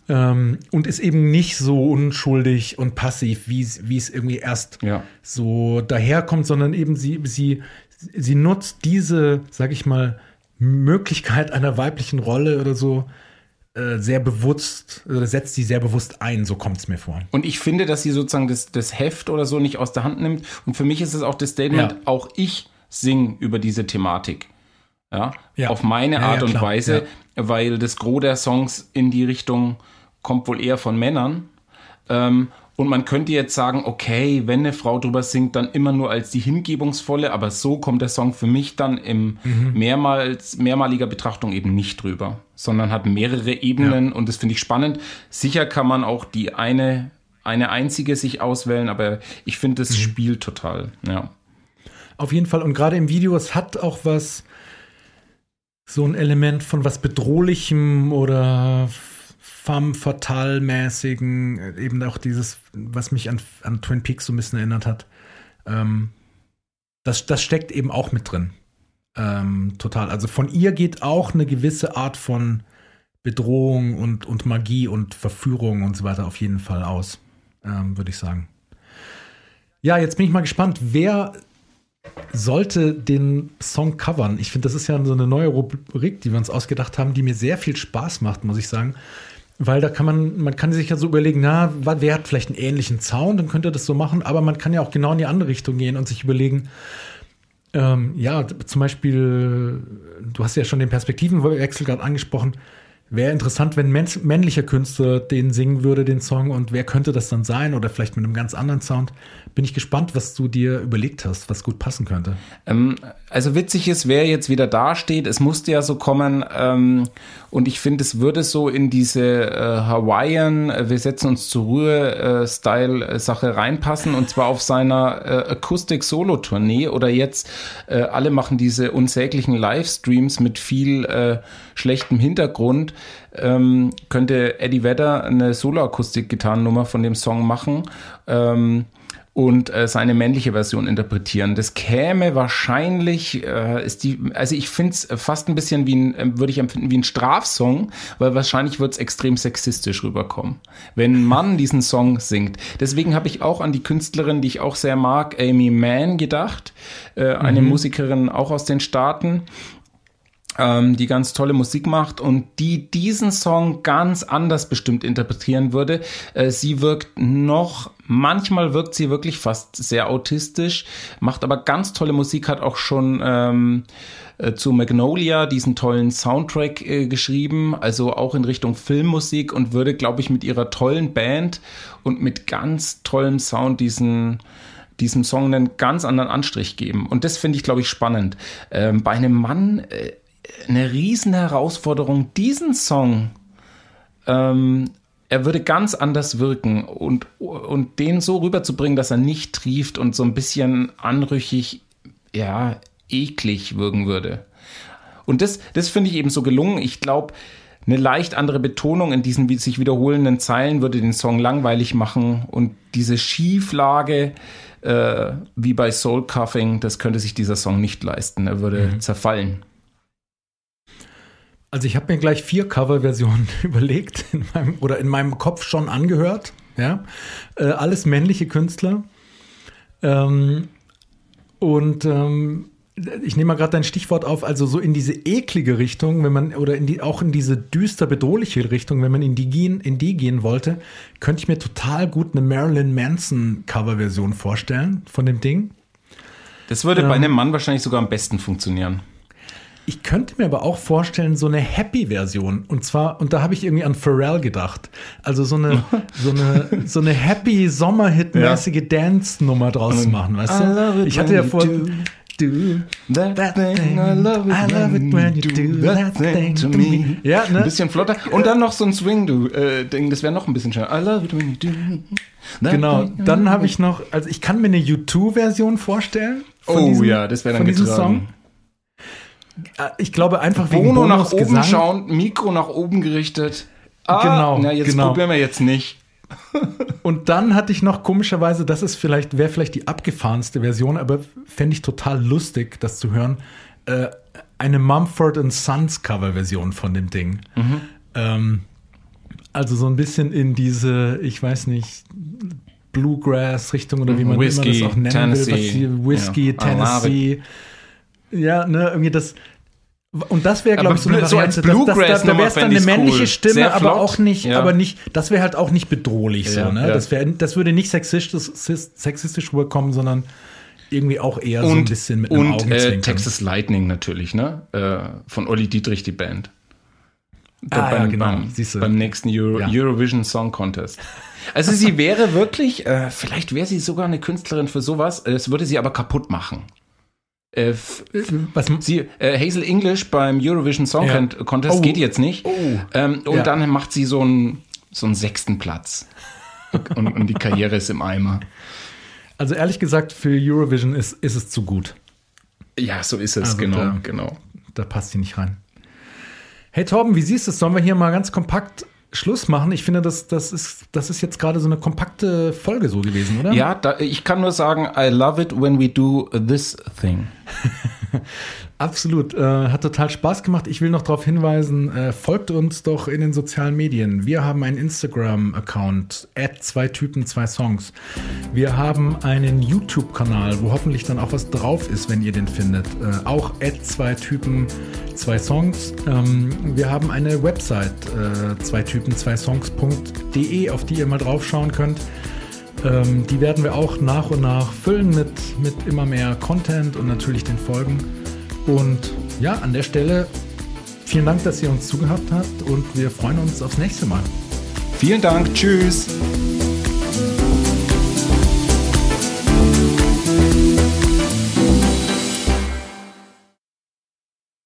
ähm, und ist eben nicht so unschuldig und passiv, wie es wie es irgendwie erst Ja. so daherkommt, sondern eben sie, sie, sie nutzt diese, sag ich mal, Möglichkeit einer weiblichen Rolle oder so äh, sehr bewusst, oder setzt sie sehr bewusst ein, so kommt es mir vor. Und ich finde, dass sie sozusagen das, das Heft oder so nicht aus der Hand nimmt. Und für mich ist es auch das Statement, Ja. auch ich singe über diese Thematik. Ja, Ja. auf meine Art ja, und. Weise, weil das Gros der Songs in die Richtung kommt wohl eher von Männern. Ähm, und man könnte jetzt sagen, okay, wenn eine Frau drüber singt, dann immer nur als die hingebungsvolle, aber so kommt der Song für mich dann im Mhm. mehrmals, mehrmaliger Betrachtung eben nicht drüber, sondern hat mehrere Ebenen und das finde ich spannend. Sicher kann man auch die eine, eine einzige sich auswählen, aber ich finde, Mhm. das spielt total, ja. Auf jeden Fall. Und gerade im Video, es hat auch was, so ein Element von was Bedrohlichem oder femme fatale mäßigen, eben auch dieses, was mich an, an Twin Peaks so ein bisschen erinnert hat. Ähm, das, das steckt eben auch mit drin. Ähm, total. Also von ihr geht auch eine gewisse Art von Bedrohung und, und Magie und Verführung und so weiter auf jeden Fall aus, ähm, würde ich sagen. Ja, jetzt bin ich mal gespannt, wer sollte den Song covern? Ich finde, das ist ja so eine neue Rubrik, die wir uns ausgedacht haben, die mir sehr viel Spaß macht, muss ich sagen. Weil da kann man, man kann sich ja so überlegen, na, wer hat vielleicht einen ähnlichen Sound, dann könnte das so machen, aber man kann ja auch genau in die andere Richtung gehen und sich überlegen, ähm, ja, zum Beispiel, du hast ja schon den Perspektivenwechsel gerade angesprochen. Wäre interessant, wenn männlicher Künstler den singen würde, den Song, und wer könnte das dann sein? Oder vielleicht mit einem ganz anderen Sound. Bin ich gespannt, was du dir überlegt hast, was gut passen könnte. Ähm, also witzig ist, wer jetzt wieder dasteht. Es musste ja so kommen. Ähm, und ich finde, es würde so in diese äh, Hawaiian, äh, wir setzen uns zur Ruhe-Style-Sache äh, reinpassen. Und zwar auf seiner äh, Akustik-Solo-Tournee. Oder jetzt, äh, alle machen diese unsäglichen Livestreams mit viel äh, schlechtem Hintergrund. Ähm, könnte Eddie Vedder eine Solo-Akustik-Gitarrennummer von dem Song machen. Ähm, und äh, seine männliche Version interpretieren. Das käme wahrscheinlich, äh, ist die, also ich finde es fast ein bisschen wie ein, äh, würde ich empfinden, wie ein Strafsong, weil wahrscheinlich wird es extrem sexistisch rüberkommen, wenn ein Mann diesen Song singt. Deswegen habe ich auch an die Künstlerin, die ich auch sehr mag, Amy Mann gedacht, äh, eine mhm. Musikerin auch aus den Staaten, ähm, die ganz tolle Musik macht und die diesen Song ganz anders bestimmt interpretieren würde. Äh, sie wirkt noch, manchmal wirkt sie wirklich fast sehr autistisch, macht aber ganz tolle Musik, hat auch schon ähm, äh, zu Magnolia diesen tollen Soundtrack äh, geschrieben, also auch in Richtung Filmmusik und würde, glaube ich, mit ihrer tollen Band und mit ganz tollem Sound diesen diesem Song einen ganz anderen Anstrich geben. Und das finde ich, glaube ich, spannend. Ähm, bei einem Mann äh, eine riesen Herausforderung, diesen Song, ähm, er würde ganz anders wirken und, und den so rüberzubringen, dass er nicht trieft und so ein bisschen anrüchig, ja, eklig wirken würde. Und das, das finde ich eben so gelungen. Ich glaube, eine leicht andere Betonung in diesen sich wiederholenden Zeilen würde den Song langweilig machen und diese Schieflage, äh, wie bei Soul Cuffing, das könnte sich dieser Song nicht leisten. Er würde mhm. zerfallen. Also ich habe mir gleich vier Coverversionen <laughs> überlegt in meinem, oder in meinem Kopf schon angehört. Ja, äh, alles männliche Künstler. Ähm, und ähm, ich nehme mal gerade dein Stichwort auf, also so in diese eklige Richtung, wenn man, oder in die, auch in diese düster bedrohliche Richtung, wenn man in die gehen, in die gehen wollte, könnte ich mir total gut eine Marilyn Manson Coverversion vorstellen von dem Ding. Das würde ähm, bei einem Mann wahrscheinlich sogar am besten funktionieren. Ich könnte mir aber auch vorstellen, so eine Happy-Version. Und zwar, und da habe ich irgendwie an Pharrell gedacht. Also so eine, so eine, so eine happy Sommerhit-mäßige ja. Dance-Nummer draus zu machen, weißt du? Ich hatte ja vor. Do that, thing, I love it, I love it when you do that thing to me. Ja, ne? Ein bisschen flotter. Und dann noch so ein Swing-Ding, äh, das wäre noch ein bisschen schöner. I love it when you do that Genau, dann habe ich noch, also ich kann mir eine U2-Version vorstellen. oh diesem, ja, das wäre dann getragen. Song. Äh, ich glaube einfach Bono wegen Bonos nach oben Gesang. schauen, Mikro nach oben gerichtet. Ah, genau. Na, jetzt genau. probieren wir jetzt nicht. <laughs> <laughs> Und dann hatte ich noch komischerweise, das ist vielleicht, wäre vielleicht die abgefahrenste Version, aber fände ich total lustig, das zu hören. Äh, eine Mumford Sons Cover-Version von dem Ding. Mhm. Ähm, also so ein bisschen in diese, ich weiß nicht, Bluegrass-Richtung oder wie man Whiskey, immer das auch nennen Tennessee. will. Was Whisky, ja. Tennessee. Ja, ne, irgendwie das. Und das wäre, glaube ich, so eine so Variante. Das, das, das, da wäre es dann eine männliche cool. Stimme, aber auch nicht, ja. aber nicht, das wäre halt auch nicht bedrohlich ja, so, ne? Ja. Das, wär, das würde nicht sexistisch, sexistisch rüberkommen, sondern irgendwie auch eher und, so ein bisschen mit einem und, äh, Texas Lightning natürlich, ne? Äh, von Olli Dietrich, die Band. Ah, beim, genau. beim, beim, nächsten Euro, Eurovision Song Contest. <laughs> Also sie wäre wirklich, äh, vielleicht wäre sie sogar eine Künstlerin für sowas, es würde sie aber kaputt machen. Äh, Was? Sie, äh, Hazel English beim Eurovision Song ja. Contest oh. geht jetzt nicht. Oh. Ähm, und ja. dann macht sie so einen, so einen sechsten Platz. und, und, die Karriere ist im Eimer. Also ehrlich gesagt, für Eurovision ist, ist es zu gut. Ja, so ist es, also genau, da, genau. Da passt sie nicht rein. Hey Torben, wie siehst du es? Sollen wir hier mal ganz kompakt Schluss machen. Ich finde, das, das, ist, das ist jetzt gerade so eine kompakte Folge so gewesen, oder? Ja, da, ich kann nur sagen, I love it when we do this thing. <laughs> Absolut. Äh, hat total Spaß gemacht. Ich will noch darauf hinweisen, äh, folgt uns doch in den sozialen Medien. Wir haben einen Instagram-Account, zwei Typen, zwei Songs. Wir haben einen YouTube-Kanal, wo hoffentlich dann auch was drauf ist, wenn ihr den findet. Äh, auch zwei Typen, zwei Songs. Ähm, wir haben eine Website, äh, zwei Typen, zwei Songs.de, auf die ihr mal draufschauen könnt. Ähm, die werden wir auch nach und nach füllen mit, mit immer mehr Content und natürlich den Folgen. Und ja, an der Stelle vielen Dank, dass ihr uns zugehört habt und wir freuen uns aufs nächste Mal. Vielen Dank. Tschüss.